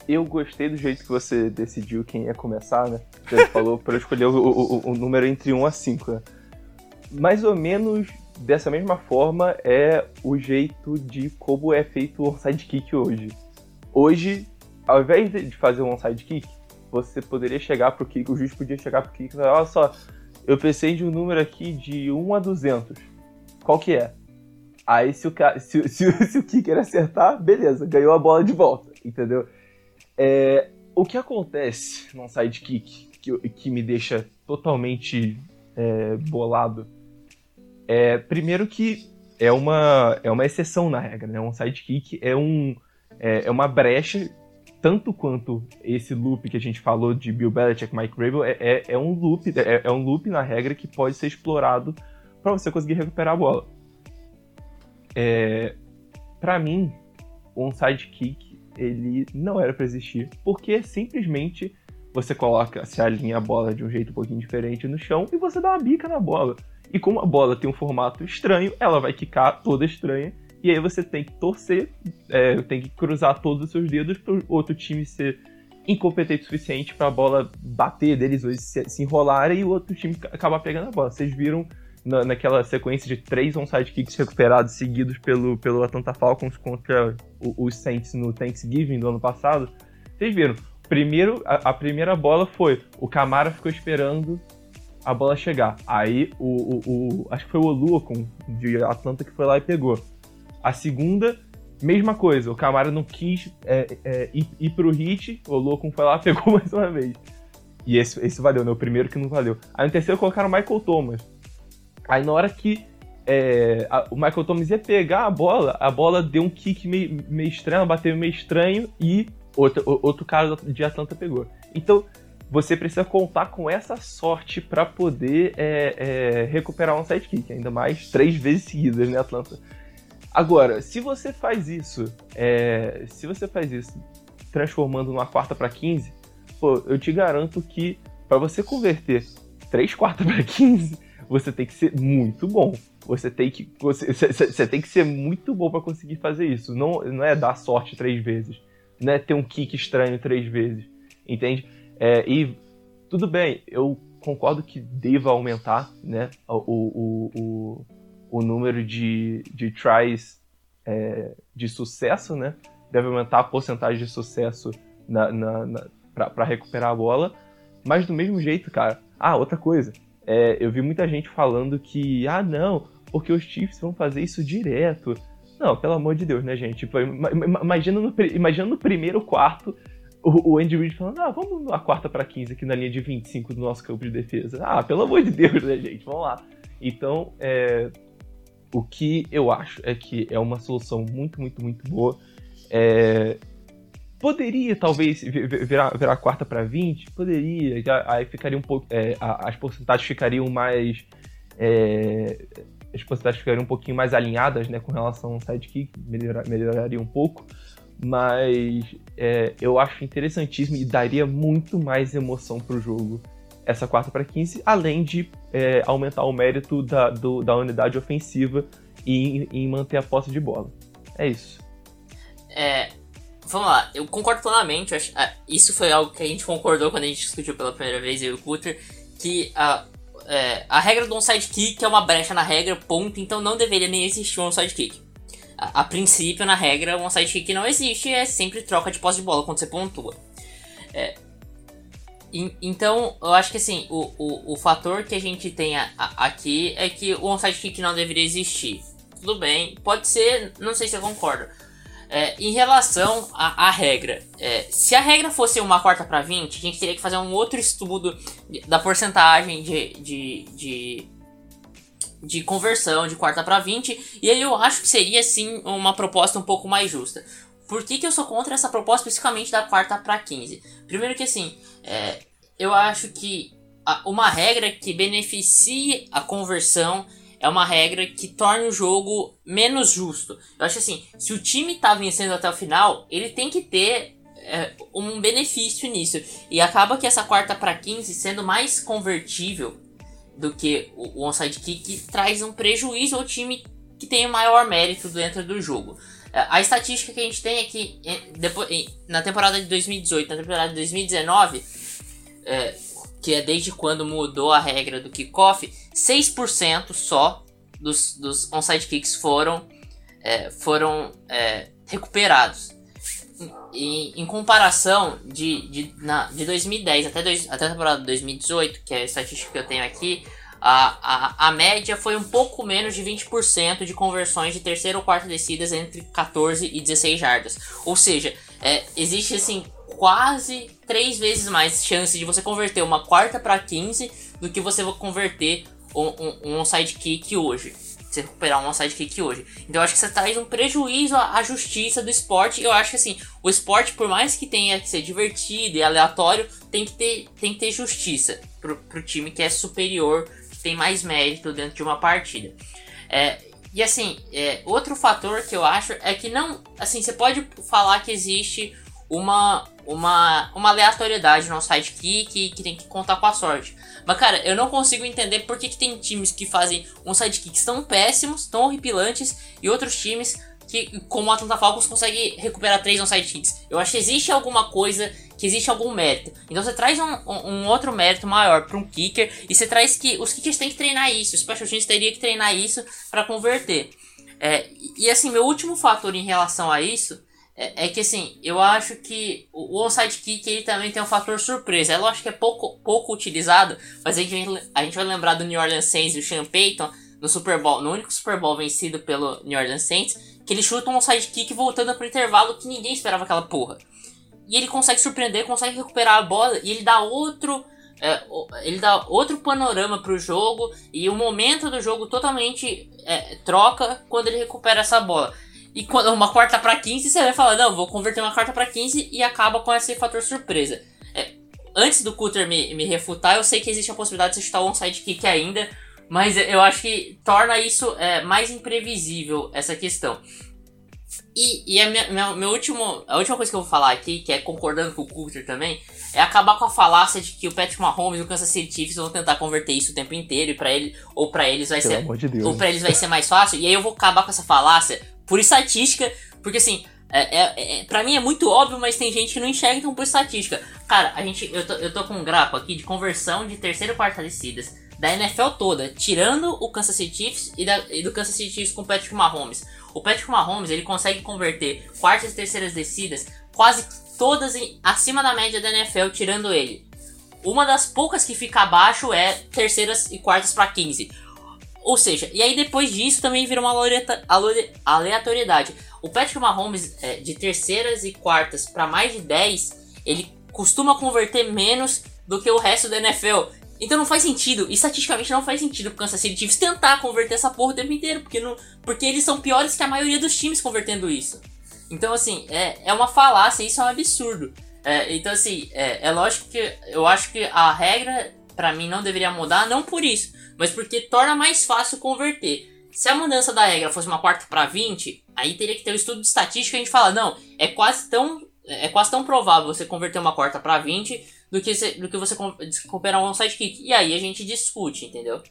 Eu gostei do jeito que você decidiu quem ia começar, né? Você falou para eu escolher o, o, o, número entre 1 a 5, né? Mais ou menos dessa mesma forma é o jeito de como é feito o onside kick hoje. Hoje, ao invés de fazer um onside kick, você poderia chegar pro kick, o juiz podia chegar pro kick e falar, olha só, eu pensei de um número aqui de 1 a 200. Qual que é? Aí se o, se, se, se o kicker acertar, beleza, ganhou a bola de volta, entendeu? É, o que acontece num sidekick que, que me deixa totalmente é, bolado é, primeiro que é uma, é uma exceção na regra, né? Um sidekick é, um, é, é uma brecha tanto quanto esse loop que a gente falou de Bill Belichick, Mike Rabel, é, é, é um loop, é, é, um loop na regra que pode ser explorado para você conseguir recuperar a bola. É, para mim, um sidekick ele não era para existir, porque simplesmente você coloca, se alinha a bola de um jeito um pouquinho diferente no chão e você dá uma bica na bola. E como a bola tem um formato estranho, ela vai quicar toda estranha e aí você tem que torcer, é, tem que cruzar todos os seus dedos para o outro time ser incompetente o suficiente para a bola bater deles dois se, se enrolarem e o outro time acabar pegando a bola. Vocês viram na, naquela sequência de três onside kicks recuperados seguidos pelo, pelo Atlanta Falcons contra os Saints no Thanksgiving do ano passado? Vocês viram? Primeiro, a, a, primeira bola foi o Camara ficou esperando a bola chegar. Aí o, o, o acho que foi o Oluokun de Atlanta que foi lá e pegou. A segunda, mesma coisa. O Camara não quis é, é, ir, ir pro hit, o Locum foi lá pegou mais uma vez. E esse, esse valeu, né? O primeiro que não valeu. Aí no terceiro colocaram o Michael Thomas. Aí na hora que é, a, o Michael Thomas ia pegar a bola, a bola deu um kick meio, meio estranho, bateu meio estranho e outro, outro cara de Atlanta pegou. Então você precisa contar com essa sorte para poder é, é, recuperar um sidekick, ainda mais três vezes seguidas, né, Atlanta? Agora, se você faz isso, é, se você faz isso transformando numa quarta para 15, pô, eu te garanto que para você converter 3 quartas para 15, você tem que ser muito bom. Você tem que, você, você tem que ser muito bom para conseguir fazer isso. Não, não é dar sorte três vezes. Não é ter um kick estranho três vezes. Entende? É, e tudo bem, eu concordo que deva aumentar né, o, o, o, o número de, de tries é, de sucesso, né? Deve aumentar a porcentagem de sucesso na, na, na para recuperar a bola. Mas do mesmo jeito, cara. Ah, outra coisa. É, eu vi muita gente falando que, ah, não, porque os Chiefs vão fazer isso direto. Não, pelo amor de Deus, né, gente? Tipo, imagina, no, imagina no primeiro quarto o, o Andy Reid falando, ah, vamos na quarta para 15 aqui na linha de 25 do nosso campo de defesa. Ah, pelo amor de Deus, né, gente? Vamos lá. Então, é, o que eu acho é que é uma solução muito, muito, muito boa. É, poderia talvez virar, virar quarta para 20, poderia, já, aí ficaria um pouco, é, as porcentagens ficariam mais é, as porcentagens ficariam um pouquinho mais alinhadas, né, com relação ao sidekick, melhorar, melhoraria um pouco, mas é, eu acho interessantíssimo e daria muito mais emoção pro jogo essa quarta para 15, além de é, aumentar o mérito da, do, da unidade ofensiva e em manter a posse de bola. É isso. É, vamos lá, eu concordo plenamente. Acho, ah, isso foi algo que a gente concordou quando a gente discutiu pela primeira vez, eu e o Cutter, que a, é, a regra do onside kick é uma brecha na regra, ponto, então não deveria nem existir um onside kick. A, princípio, na regra, o onside kick não existe, é sempre troca de posse de bola quando você pontua. É, então, eu acho que assim, o, o, o fator que a gente tem a, a, aqui é que o onside kick não deveria existir. Tudo bem, pode ser, não sei se eu concordo. É, em relação à, regra, é, se a regra fosse uma quarta para 20, a gente teria que fazer um outro estudo da porcentagem de, de, de, de conversão de quarta para 20, e aí eu acho que seria sim uma proposta um pouco mais justa. Por que, que eu sou contra essa proposta especificamente da quarta para 15? Primeiro que assim, é, eu acho que uma regra que beneficie a conversão é uma regra que torna o jogo menos justo. Eu acho assim, se o time tá vencendo até o final, ele tem que ter é, um benefício nisso. E acaba que essa quarta para 15 sendo mais convertível do que o, o onside kick traz um prejuízo ao time que tem o maior mérito dentro do jogo. É, a estatística que a gente tem é que depois, na temporada de 2018, na temporada de 2019, é, que é desde quando mudou a regra do kickoff, 6% só dos, dos onside kicks foram, é, foram é, recuperados. E, em comparação de, de, na, de 2010 até, dois, até a temporada de 2018, que é a estatística que eu tenho aqui, a, a, média foi um pouco menos de 20% de conversões de terceira ou quarta descidas entre 14 e 16 jardas. Ou seja, é, existe assim quase três vezes mais chance de você converter uma quarta para 15 do que você converter um, um, um onside kick hoje. Você recuperar um onside kick hoje. Então eu acho que você traz um prejuízo à, justiça do esporte. Eu acho que assim, o esporte, por mais que tenha que ser divertido e aleatório, tem que ter, tem que ter justiça pro, pro time que é superior, tem mais mérito dentro de uma partida. É, e assim, é, outro fator que eu acho é que não. Assim, você pode falar que existe uma, uma, uma aleatoriedade no sidekick que, que tem que contar com a sorte. Mas, cara, eu não consigo entender por que, que tem times que fazem uns sidekicks tão péssimos, tão horripilantes, e outros times que, como o Atlanta Falcons, consegue recuperar três on sidekicks. Eu acho que existe alguma coisa, que existe algum mérito. Então você traz um, um, outro mérito maior para um kicker, e você traz que os kickers têm que treinar isso, os special teams teriam que treinar isso para converter. É, e assim, meu último fator em relação a isso é, é, que assim, eu acho que o onside kick ele também tem um fator surpresa. É lógico que é pouco, pouco utilizado, mas a gente, a gente vai lembrar do New Orleans Saints e o Sean Payton no Super Bowl, no único Super Bowl vencido pelo New Orleans Saints, que ele chuta um onside kick voltando pro intervalo que ninguém esperava aquela porra. E ele consegue surpreender, consegue recuperar a bola e ele dá outro é, ele dá outro panorama pro jogo e o momento do jogo totalmente é, troca quando ele recupera essa bola. E quando uma quarta para 15, você vai falar, não, vou converter uma quarta para 15 e acaba com esse fator surpresa. É, antes do Cutter me, me refutar, eu sei que existe a possibilidade de você chutar o onside kick ainda, mas eu acho que torna isso é, mais imprevisível, essa questão. E, e a, minha, minha, meu último, a última coisa que eu vou falar aqui, que é concordando com o Coulter também, é acabar com a falácia de que o Patrick Mahomes e o Kansas City Chiefs vão tentar converter isso o tempo inteiro e para ele ou para eles vai Pelo ser de ou para eles vai ser mais fácil. E aí eu vou acabar com essa falácia por estatística, porque assim, é, é, é, pra mim é muito óbvio, mas tem gente que não enxerga então por estatística. Cara, a gente, eu tô, eu tô com um gráfico aqui de conversão de terceira e quarta descidas da NFL toda, tirando o Kansas City Chiefs e, da, e do Kansas City Chiefs com o Patrick Mahomes. O Patrick Mahomes ele consegue converter quartas e terceiras descidas quase todas em, acima da média da NFL, tirando ele. Uma das poucas que fica abaixo é terceiras e quartas para 15. Ou seja, e aí depois disso também vira uma aleatoriedade. O Patrick Mahomes é, de terceiras e quartas para mais de 10, ele costuma converter menos do que o resto da NFL. Então não faz sentido, estatisticamente não faz sentido pro Kansas City Chiefs tentar converter essa porra o tempo inteiro, porque, não, porque eles são piores que a maioria dos times convertendo isso. Então, assim, é, é uma falácia, isso é um absurdo. É, então, assim, é, é lógico que eu acho que a regra, para mim, não deveria mudar, não por isso, mas porque torna mais fácil converter. Se a mudança da regra fosse uma quarta para 20, aí teria que ter um estudo de estatística e a gente fala, não, é quase tão, é quase tão provável você converter uma quarta para 20 do que, se, do que você recuperar um sidekick. E aí a gente discute, entendeu?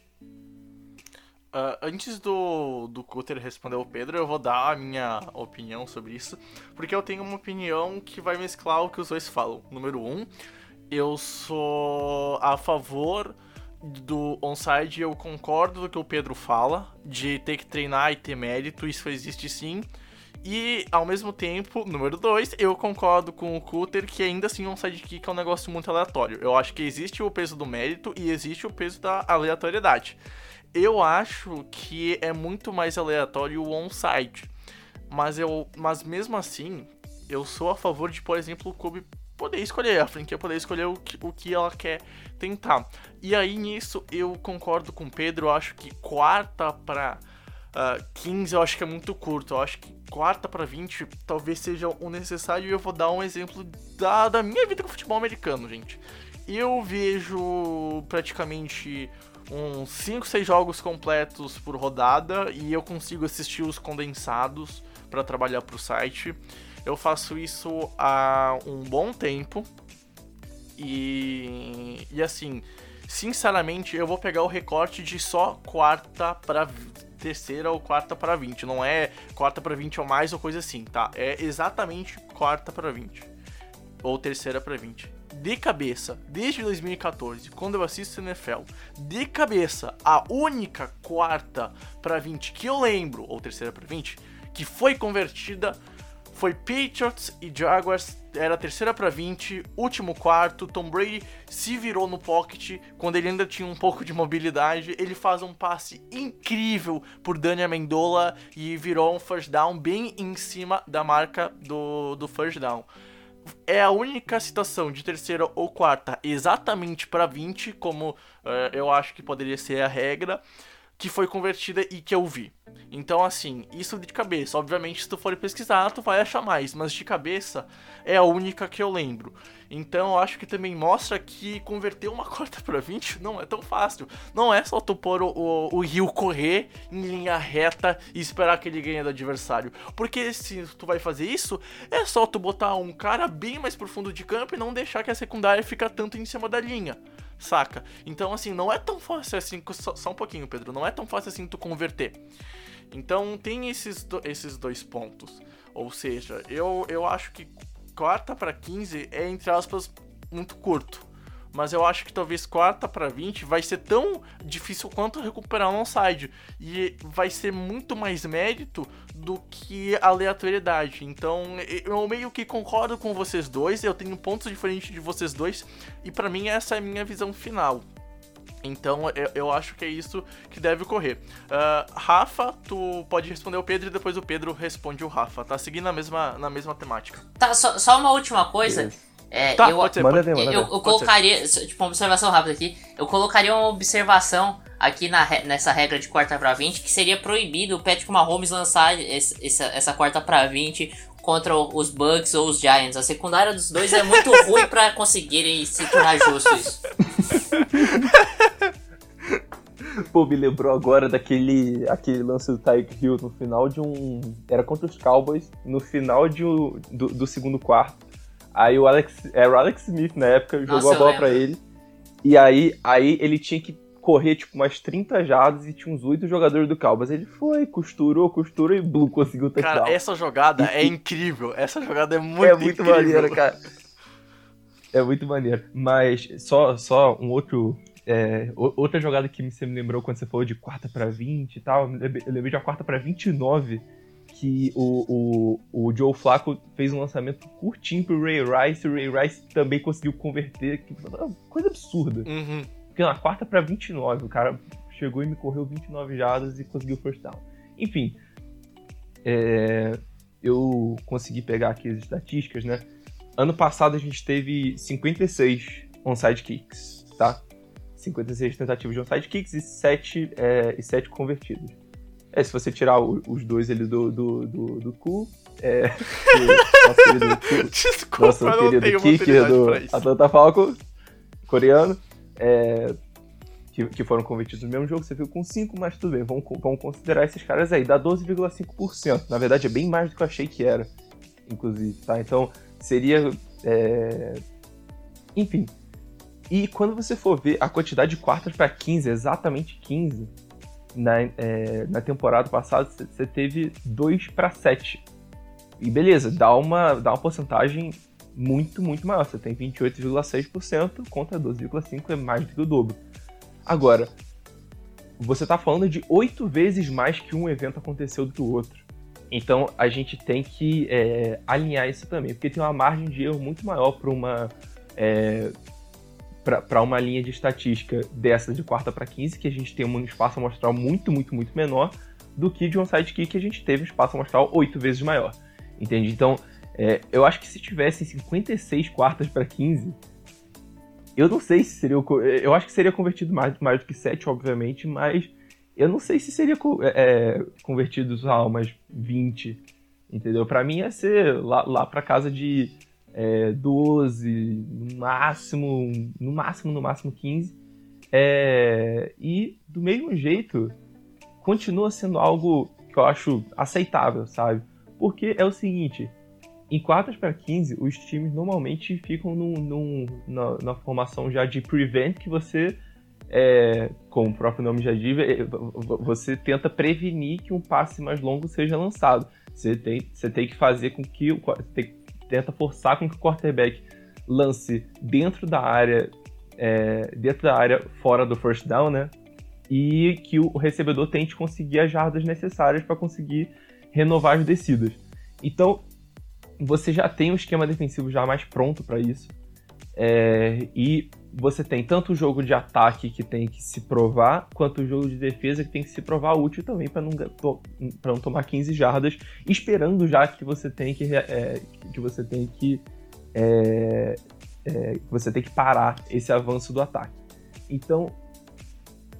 Uh, antes do, do Cutter responder o Pedro, eu vou dar a minha opinião sobre isso, porque eu tenho uma opinião que vai mesclar o que os dois falam. Número um, eu sou a favor do onside, eu concordo com o que o Pedro fala, de ter que treinar e ter mérito, isso existe sim. E, ao mesmo tempo, número 2, eu concordo com o Cutter que ainda assim um sidekick é um negócio muito aleatório. Eu acho que existe o peso do mérito e existe o peso da aleatoriedade. Eu acho que é muito mais aleatório o onside. Mas eu, mas mesmo assim, eu sou a favor de, por exemplo, o clube poder escolher, a franquia poder escolher o que, o que ela quer tentar. E aí nisso eu concordo com o Pedro, acho que quarta para uh, 15 eu acho que é muito curto. Eu acho que quarta para 20 talvez seja o necessário e eu vou dar um exemplo da, da minha vida com o futebol americano, gente. Eu vejo praticamente uns 5, 6 jogos completos por rodada e eu consigo assistir os condensados para trabalhar para o site. Eu faço isso há um bom tempo e, e assim, sinceramente, eu vou pegar o recorte de só quarta para terceira ou quarta para 20, não é quarta para 20 ou mais ou coisa assim, tá? É exatamente quarta para 20 ou terceira para 20 de cabeça, desde 2014, quando eu assisto NFL, de cabeça, a única quarta para 20 que eu lembro, ou terceira para 20, que foi convertida foi Patriots e Jaguars, era terceira para 20, último quarto, Tom Brady se virou no pocket quando ele ainda tinha um pouco de mobilidade, ele faz um passe incrível por Dani Amendola e virou um first down bem em cima da marca do, do first down. É a única situação de terceira ou quarta exatamente para 20, como uh, eu acho que poderia ser a regra, que foi convertida e que eu vi. Então, assim, isso de cabeça. Obviamente, se tu for pesquisar, tu vai achar mais, mas de cabeça é a única que eu lembro. Então, eu acho que também mostra que converter uma quarta para 20 não é tão fácil. Não é só tu pôr o, o, o Rio correr em linha reta e esperar que ele ganhe do adversário. Porque se tu vai fazer isso, é só tu botar um cara bem mais profundo de campo e não deixar que a secundária fica tanto em cima da linha saca? Então, assim, não é tão fácil assim, só, só, um pouquinho, Pedro, não é tão fácil assim tu converter. Então, tem esses, do, esses dois pontos. Ou seja, eu, eu acho que quarta para 15 é, entre aspas, muito curto. Mas eu acho que talvez quarta para 20 vai ser tão difícil quanto recuperar um onside. E vai ser muito mais mérito do que aleatoriedade. Então eu meio que concordo com vocês dois. Eu tenho pontos diferentes de vocês dois. E para mim essa é a minha visão final. Então eu, eu, acho que é isso que deve ocorrer. Uh, Rafa, tu pode responder o Pedro e depois o Pedro responde o Rafa, tá? Seguindo na mesma, na mesma temática. Tá, só, só uma última coisa. É, tá, eu, pode ser, Manda ver, manda eu, ver. eu colocaria, tipo, uma observação rápida aqui. Eu colocaria uma observação aqui na, nessa regra de quarta pra 20 que seria proibido o Patrick Mahomes lançar esse- essa, essa quarta pra 20 contra os Bucks ou os Giants. A secundária dos dois é muito ruim pra conseguirem se tornar justo isso. Pô, me lembrou agora daquele aquele lance do Tyreek Hill no final de um. Era contra os Cowboys, no final de um, do, do segundo quarto. Aí o Alex. Era o Alex Smith na época, Nossa, jogou a bola pra ele. E aí, aí ele tinha que correr tipo umas 30 jardas e tinha uns 8 jogadores do Cowboys. Ele foi, costurou, costurou e blue, conseguiu touchdown. Cara, essa jogada é E- incrível. Essa jogada é muito é muito incrível. maneiro, cara. É muito maneiro. Mas só, só um outro. é, outra jogada que você me lembrou quando você falou de quarta pra 20 e tal. Eu lembrei- eu lembrei de uma quarta pra 29 que o, o, o Joe Flacco fez um lançamento curtinho pro Ray Rice e o Ray Rice também conseguiu converter. que- Coisa absurda. Uhum. Porque na quarta pra 29, o cara chegou e me correu 29 jardas e conseguiu o first down. Enfim, é, eu consegui pegar aqui as estatísticas, né? Ano passado a gente teve 56 onside kicks, tá? 56 tentativas de onside kicks e 7, é, e 7 convertidos. É, se você tirar o- os dois ali do, do, do, do cu, é, do nosso querido cu, Desculpa, nosso eu não querido tenho kicker maturidade do. Atlanta Falcons, coreano, é, que, que foram convertidos no mesmo jogo, você viu com 5, mas tudo bem, vamos, vamos considerar esses caras aí, dá 12,5%. Na verdade, é bem mais do que eu achei que era, inclusive, tá? Então, seria. é, Enfim. E quando você for ver a quantidade de quartas para 15, exatamente 15, na, é, na temporada passada, você- teve 2 para 7. E beleza, dá uma, dá uma porcentagem muito, muito maior. Você tem 28,6% contra 12,5% é mais do que o dobro. Agora, você tá falando de oito vezes mais que um evento aconteceu do que o outro. Então a gente tem que é, alinhar isso também, porque tem uma margem de erro muito maior para uma é, para uma linha de estatística dessa de quarta para 15, que a gente tem um espaço amostral muito, muito, muito menor, do que de um sidekick que a gente teve um espaço amostral oito vezes maior. Entende? Então, é, eu acho que se tivessem 56 quartas para 15, eu não sei se seria. Eu acho que seria convertido mais, mais do que 7, obviamente, mas eu não sei se seria é, é, convertido a umas 20. Entendeu? Pra mim ia ser lá, lá pra casa de é, 12, no máximo, no máximo, no máximo 15. É, e do mesmo jeito, continua sendo algo que eu acho aceitável, sabe? Porque é o seguinte, em quartas para 15, os times normalmente ficam num, num- na, na formação já de prevent que você, é, como o próprio nome já diz, é, você tenta prevenir que um passe mais longo seja lançado. Você tem, você tem que fazer com que tem- tenta forçar com que o quarterback lance dentro da área, é, dentro da área fora do first down, né? E que o recebedor tente conseguir as jardas necessárias para conseguir renovar as descidas. Então, você já tem um esquema defensivo já mais pronto para isso. É, e você tem tanto o jogo de ataque que tem que se provar, quanto o jogo de defesa que tem que se provar útil também para não, pra não tomar 15 jardas, esperando já que você tem que, é, que você tem que é, é, você tem que parar esse avanço do ataque. Então,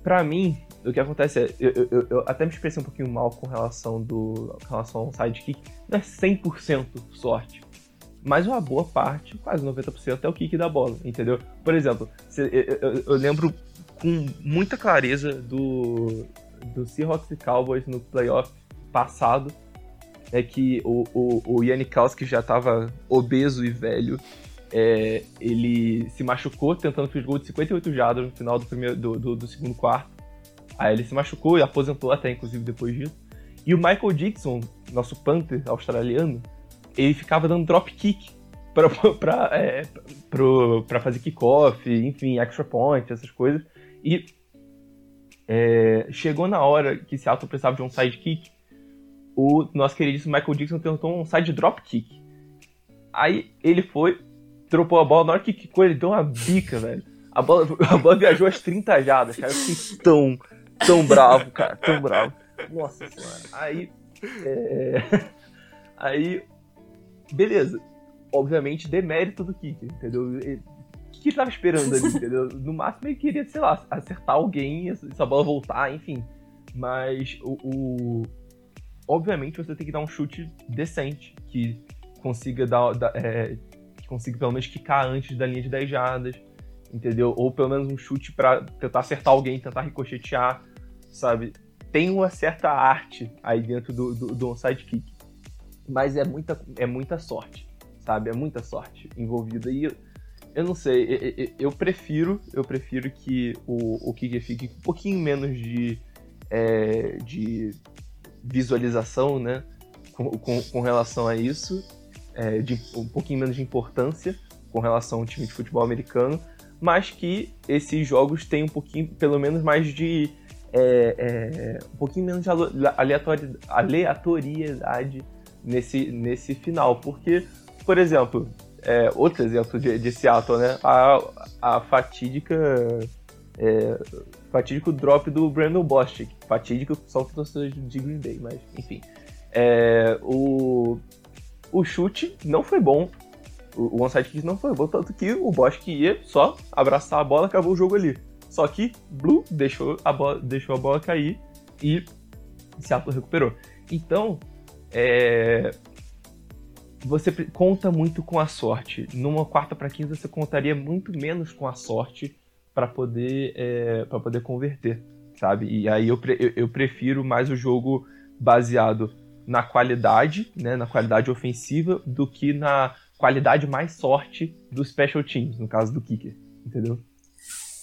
para mim, o que acontece é, eu- eu- eu até me expressei um pouquinho mal com relação do com relação ao sidekick, não é 100% sorte. Mas uma boa parte, quase 90%, é o kick da bola, entendeu? Por exemplo, eu, lembro com muita clareza do, do Seahawks e Cowboys no playoff passado, é que o, o, o Janikowski já estava obeso e velho, é, ele se machucou tentando field goal de 58 jardas no final do, primeiro, do, do, do segundo quarto. Aí ele se machucou e aposentou até, inclusive, depois disso. E o Michael Dixon, nosso punter australiano, ele ficava dando drop kick pra, pra, é, pro, pra fazer kickoff, enfim, extra point, essas coisas. E é, chegou na hora que Seattle precisava de um sidekick, o nosso queridíssimo Michael Dixon tentou um side drop kick. Aí ele foi, dropou a bola, na hora que quicou, ele deu uma bica, velho. A bola, a bola viajou às 30 jardas, cara. Eu fiquei tão, tão bravo, cara, tão bravo. Nossa senhora. Aí. é, Aí. Beleza. Obviamente, demérito do kicker, entendeu? Ele- O que ele tava esperando ali, entendeu? No máximo ele queria, sei lá, acertar alguém essa bola voltar, enfim. Mas o, o- Obviamente você tem que dar um chute decente, que consiga dar. dar- é, que consiga pelo menos quicar antes da linha de 10 jardas, entendeu? Ou pelo menos um chute pra tentar acertar alguém, tentar ricochetear. sabe? Tem uma certa arte aí dentro do, do, do onside kick. Mas é muita, é muita sorte, sabe? É muita sorte envolvida. E eu, eu não sei, eu, eu, prefiro, eu prefiro que o, o kicker fique um pouquinho menos de, é, de visualização, né? Com, com, com relação a isso, é, de um pouquinho menos de importância com relação ao time de futebol americano, mas que esses jogos tenham um pouquinho, pelo menos mais de é, é, um pouquinho menos de aleatoriedade nesse, nesse final, porque, por exemplo, é, outro exemplo de, de Seattle, né, a, a fatídica é, fatídico drop do Brandon Bostic, fatídico só para torcedores de Green Bay, mas enfim, é, o o chute não foi bom, o onside kick não foi bom, tanto que o Bosch ia só abraçar a bola, acabou o jogo ali. Só que Blue deixou a bola, deixou a bola cair e Seattle recuperou. Então, é, você conta muito com a sorte. Numa quarta para 15 você contaria muito menos com a sorte para poder é, para poder converter, sabe? E aí eu, eu, eu prefiro mais o jogo baseado na qualidade, né, na qualidade ofensiva, do que na qualidade mais sorte do special teams, no caso do kicker, entendeu?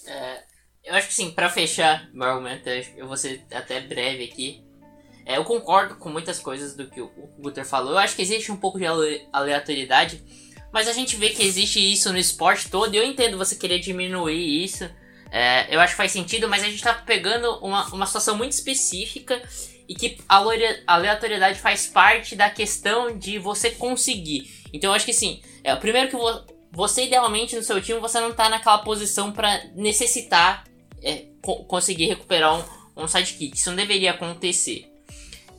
É, eu acho que sim, para fechar meu argumento, eu vou ser até breve aqui. É, eu concordo com muitas coisas do que o Guter falou. Eu acho que existe um pouco de aleatoriedade, mas a gente vê que existe isso no esporte todo. E eu entendo você querer diminuir isso. É, eu acho que faz sentido, mas a gente tá pegando uma, uma situação muito específica e que a aleatoriedade faz parte da questão de você conseguir. Então eu acho que sim, é primeiro que você idealmente no seu time você não tá naquela posição para necessitar é, co conseguir recuperar um, um sidekick. Isso não deveria acontecer.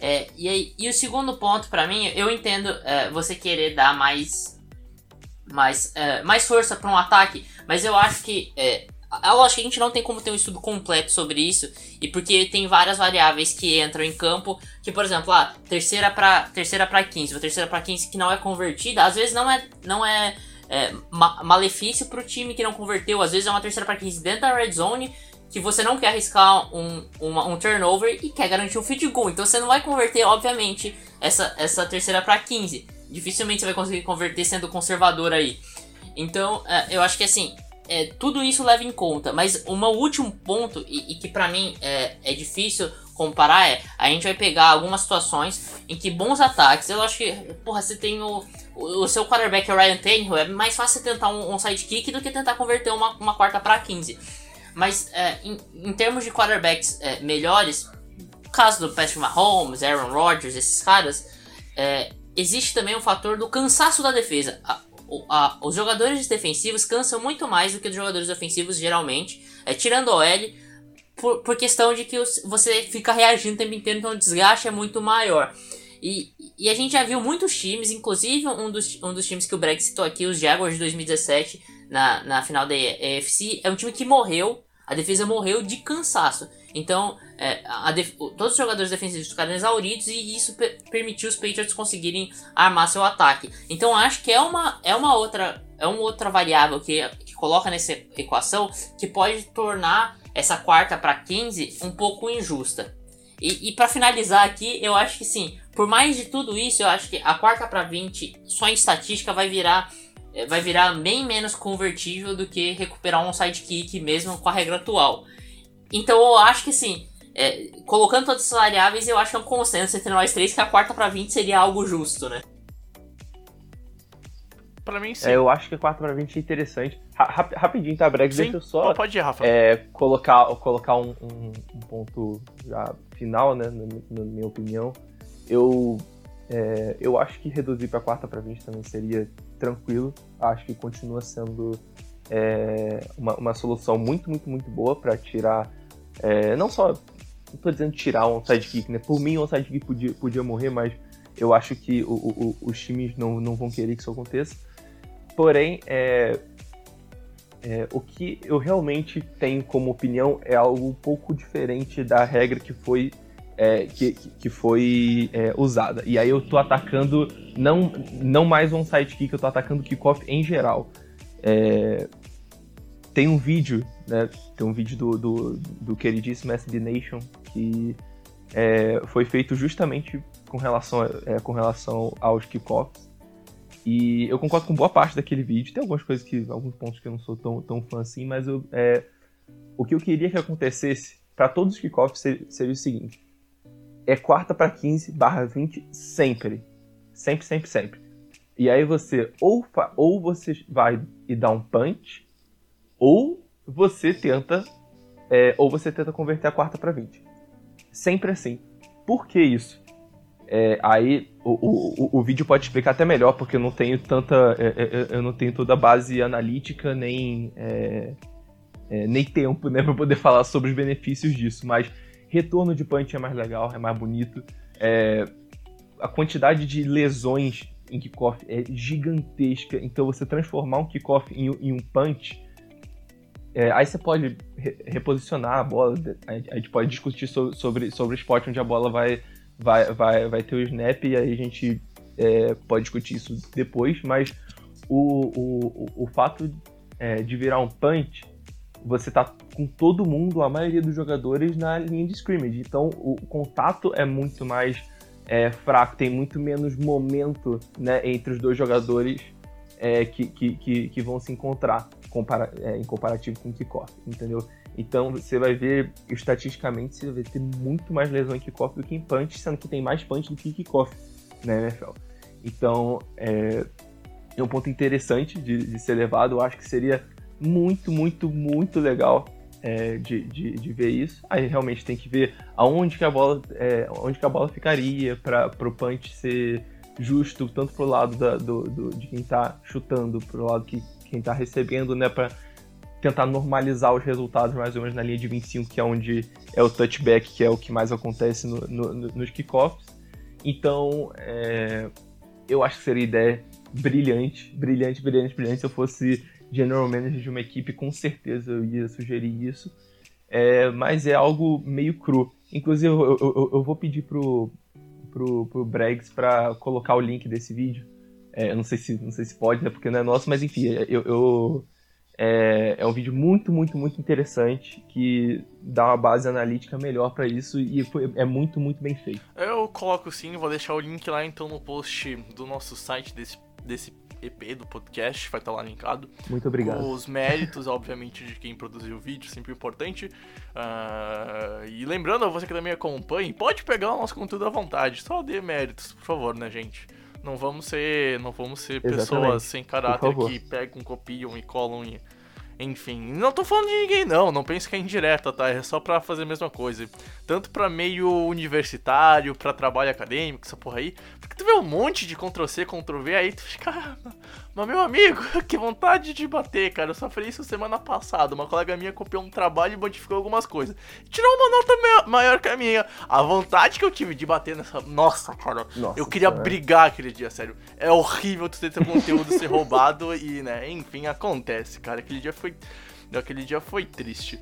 É, e, aí, e o segundo ponto para mim, eu entendo é, você querer dar mais mais, é, mais força para um ataque, mas eu acho que é, lógico que a gente não tem como ter um estudo completo sobre isso, e porque tem várias variáveis que entram em campo, que por exemplo, a ah, terceira para terceira para 15, ou terceira para 15 que não é convertida, às vezes não é não é, é ma malefício pro time que não converteu, às vezes é uma terceira para 15 dentro da red zone que você não quer arriscar um, uma, um turnover e quer garantir um field goal. Então você não vai converter, obviamente, essa, essa terceira para 15. Dificilmente você vai conseguir converter sendo conservador aí. Então, é, eu acho que assim, é, tudo isso leva em conta. Mas um último ponto, e, e que para mim é, é difícil comparar, é a gente vai pegar algumas situações em que bons ataques, eu acho que, porra, você tem o, o, o seu quarterback Ryan Tannehill, é mais fácil tentar um, um sidekick do que tentar converter uma, uma quarta para 15. Mas é, em, em, termos de quarterbacks é, melhores, caso do Patrick Mahomes, Aaron Rodgers, esses caras, é, existe também o fator do cansaço da defesa a, os jogadores defensivos cansam muito mais do que os jogadores ofensivos geralmente, é, tirando o L, por, por questão de que os, você fica reagindo o tempo inteiro, então o desgaste é muito maior. E, e a gente já viu muitos times, inclusive um dos, um dos times que o Breg citou aqui, os Jaguars de 2017, na, na final da EFC, é um time que morreu, a defesa morreu de cansaço. Então, é, todos os jogadores defensivos ficaram exauridos e isso permitiu os Patriots conseguirem armar seu ataque. Então, acho que é uma, é uma outra é uma outra variável que, que coloca nessa equação que pode tornar essa quarta para 15 um pouco injusta. E, e para finalizar aqui, eu acho que sim, por mais de tudo isso, eu acho que a quarta para 20 só em estatística vai virar é, vai virar bem menos convertível do que recuperar um sidekick mesmo com a regra atual. Então eu acho que assim, é, colocando todas essas variáveis, eu acho que é um consenso entre nós três que a quarta para 20 seria algo justo, né? Pra mim, sim. É, eu acho que a quarta para 20 é interessante. Ra rapidinho, tá, Breg? Deixa eu só. Pode ir, Rafa. É, colocar colocar um, um, um, ponto final, né? Na, na minha opinião. Eu, é, eu acho que reduzir para quarta para 20 também seria tranquilo. Acho que continua sendo é, uma, uma solução muito, muito, muito boa para tirar é, não só, não tô dizendo tirar um sidekick, né? Por mim, um sidekick podia, podia morrer, mas eu acho que o, o, os times não, não vão querer que isso aconteça. Porém, é, é, o que eu realmente tenho como opinião é algo um pouco diferente da regra que foi, é, que, que foi é, usada. E aí eu tô atacando não, não mais um sidekick, eu tô atacando kickoff em geral. É, tem um vídeo, né? Tem um vídeo do, do, do queridíssimo SB Nation que é, foi feito justamente com relação, é, com relação aos kickoffs. E eu concordo com boa parte daquele vídeo. Tem algumas coisas que. alguns pontos que eu não sou tão, tão fã assim, mas eu, é, o que eu queria que acontecesse para todos os kickoffs seria, seria o seguinte: é quarta para 15 barra 20 sempre. Sempre, sempre, sempre. E aí você ou, ou você vai e dá um punch, ou você tenta. É, ou você tenta converter a quarta para 20. Sempre assim. Por que isso? É, aí o, o, o vídeo pode explicar até melhor, porque eu não tenho tanta. É, é, é eu não tenho toda a base analítica, nem, é, é, nem tempo né, para poder falar sobre os benefícios disso. Mas retorno de punch é mais legal, é mais bonito. a quantidade de lesões em kickoff é gigantesca, então você transformar um kickoff em, em um punch. aí você pode re reposicionar a bola, a gente pode discutir sobre, sobre, sobre o esporte onde a bola vai vai, vai, vai ter o snap e aí a gente é, pode discutir isso depois, mas o, o, o fato é, de virar um punch, você tá com todo mundo, a maioria dos jogadores na linha de scrimmage, então o contato é muito mais é, fraco, tem muito menos momento né, entre os dois jogadores é, que, que, que, que, vão se encontrar compara é, em comparativo com o kickoff, entendeu? Então você vai ver, estatisticamente, você vai ter muito mais lesão em kickoff do que em punch, sendo que tem mais punch do que kickoff na NFL. Então é, é um ponto interessante de, de, ser levado. Eu acho que seria muito, muito, muito legal é, de, de, de, ver isso. Aí realmente tem que ver aonde que a bola, é, onde que a bola ficaria para o punch ser justo, tanto pro lado da, do, do, de quem está chutando, pro lado que quem está recebendo, né? Para tentar normalizar os resultados mais ou menos na linha de 25, que é onde é o touchback, que é o que mais acontece no, no, nos kickoffs. Então, é, eu acho que seria ideia brilhante, brilhante, brilhante, brilhante. Se eu fosse general manager de uma equipe, com certeza eu ia sugerir isso. É, mas é algo meio cru. Inclusive, eu, eu, eu vou pedir pro, pro, pro Bregs para colocar o link desse vídeo. É, não sei se não sei se pode, né? Porque não é nosso, mas enfim, eu, eu é, é um vídeo muito, muito, muito interessante que dá uma base analítica melhor para isso e foi, é muito, muito bem feito. Eu coloco sim, vou deixar o link lá então no post do nosso site desse, desse EP do podcast, vai estar lá linkado. Muito obrigado. Os méritos, obviamente, de quem produziu o vídeo, sempre importante. Uh, e lembrando a você que também acompanha, pode pegar o nosso conteúdo à vontade, só dê méritos, por favor, né, gente? Não vamos ser, não vamos ser pessoas sem caráter que pegam, copiam e colam e enfim, não tô falando de ninguém não, não pense que é indireta, tá? É só pra fazer a mesma coisa. Tanto pra meio universitário, pra trabalho acadêmico, essa porra aí. Porque tu vê um monte de Ctrl-C, Ctrl-V, aí tu fica... Mas meu amigo, que vontade de bater, cara. Eu sofri isso semana passada. Uma colega minha copiou um trabalho e modificou algumas coisas. Tirou uma nota maior que a minha. A vontade que eu tive de bater nessa... Nossa, cara. Nossa, eu queria cara. brigar aquele dia, sério. É horrível tu ter teu conteúdo ser roubado e, né, enfim, acontece, cara. Aquele dia foi. Aquele dia foi triste.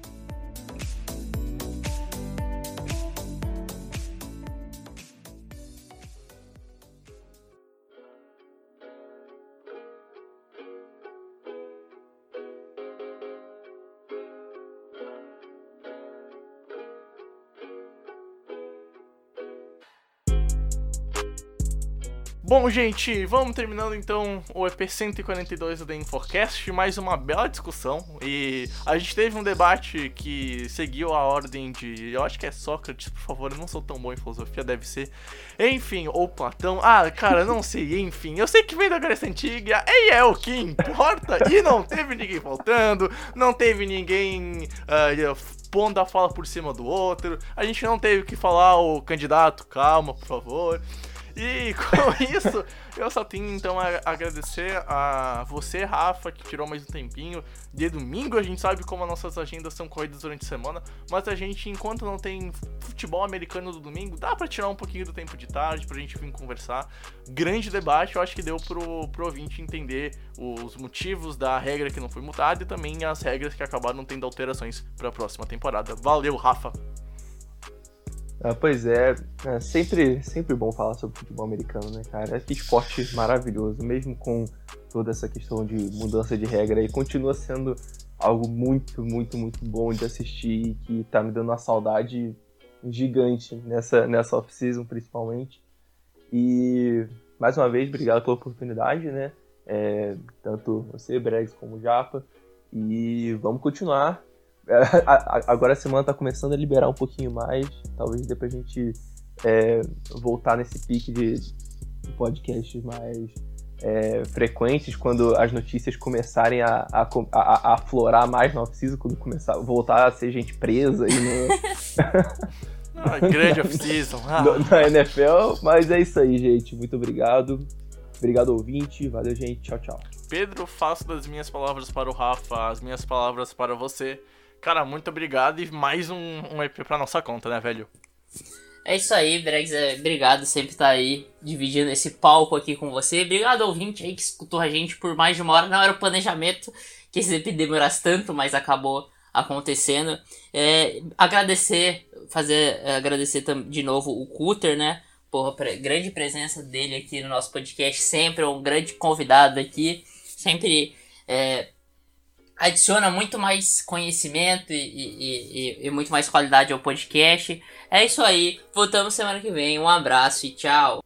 Bom, gente, vamos terminando então o EP 142 do The Infocast, mais uma bela discussão. E a gente teve um debate que seguiu a ordem de. Eu acho que é Sócrates, por favor, eu não sou tão bom em filosofia, deve ser. Enfim, ou Platão. Ah, cara, não sei, enfim. Eu sei que vem da Grécia Antiga, e é o que importa. E não teve ninguém faltando, não teve ninguém. Uh, pondo a fala por cima do outro. A gente não teve que falar o candidato, calma, por favor. E com isso, eu só tenho então a agradecer a você, Rafa, que tirou mais um tempinho. De domingo a gente sabe como as nossas agendas são corridas durante a semana, mas a gente, enquanto não tem futebol americano do domingo, dá para tirar um pouquinho do tempo de tarde pra gente vir conversar. Grande debate, eu acho que deu pro, pro ouvinte entender os motivos da regra que não foi mutada e também as regras que acabaram tendo alterações para a próxima temporada. Valeu, Rafa! Ah, pois é, é sempre, sempre bom falar sobre futebol americano, né, cara? Que esporte maravilhoso, mesmo com toda essa questão de mudança de regra aí, continua sendo algo muito, muito, muito bom de assistir e que tá me dando uma saudade gigante nessa, nessa off-season, principalmente. E mais uma vez, obrigado pela oportunidade, né? É, tanto você, Bregs, como o Japa. E vamos continuar. Agora a semana tá começando a liberar um pouquinho mais. Talvez depois a gente é, voltar nesse pique de podcasts mais é, frequentes quando as notícias começarem a, a, a, a aflorar mais no off-season, quando começar, voltar a ser gente presa aí no... Ah, grande off-season. Ah. Na NFL, mas é isso aí, gente. Muito obrigado. Obrigado, ouvinte. Valeu, gente. Tchau, tchau. Pedro, faço das minhas palavras para o Rafa, as minhas palavras para você. Cara, muito obrigado e mais um, um EP pra nossa conta, né, velho? É isso aí, Bregs. É, obrigado sempre estar tá aí dividindo esse palco aqui com você. Obrigado, ouvinte aí que escutou a gente por mais de uma hora. Não era o planejamento que esse EP demorasse tanto, mas acabou acontecendo. É, agradecer, fazer é, agradecer de novo o Cutter, né? Porra, pre grande presença dele aqui no nosso podcast, sempre um grande convidado aqui, sempre é, adiciona muito mais conhecimento e, e, e, e, muito mais qualidade ao podcast. É isso aí, voltamos semana que vem, um abraço e tchau!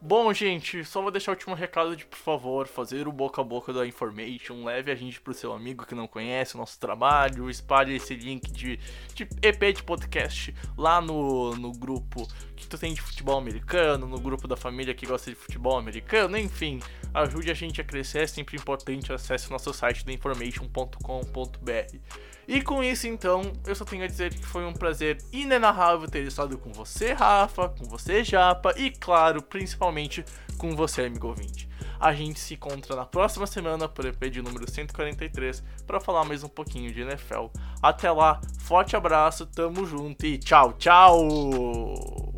Bom, gente, só vou deixar o último recado de, por favor, fazer o boca a boca da information, leve a gente pro seu amigo que não conhece o nosso trabalho, espalhe esse link de, de EP de podcast lá no, no grupo que tu tem de futebol americano, no grupo da família que gosta de futebol americano, enfim, ajude a gente a crescer, é sempre importante, acesse nosso site da information.com.br. E com isso, então, eu só tenho a dizer que foi um prazer inenarrável ter estado com você, Rafa, com você, Japa, e claro, principalmente com você, amigo ouvinte. A gente se encontra na próxima semana por EP de número 143 para falar mais um pouquinho de NFL. Até lá, forte abraço, tamo junto e tchau, tchau!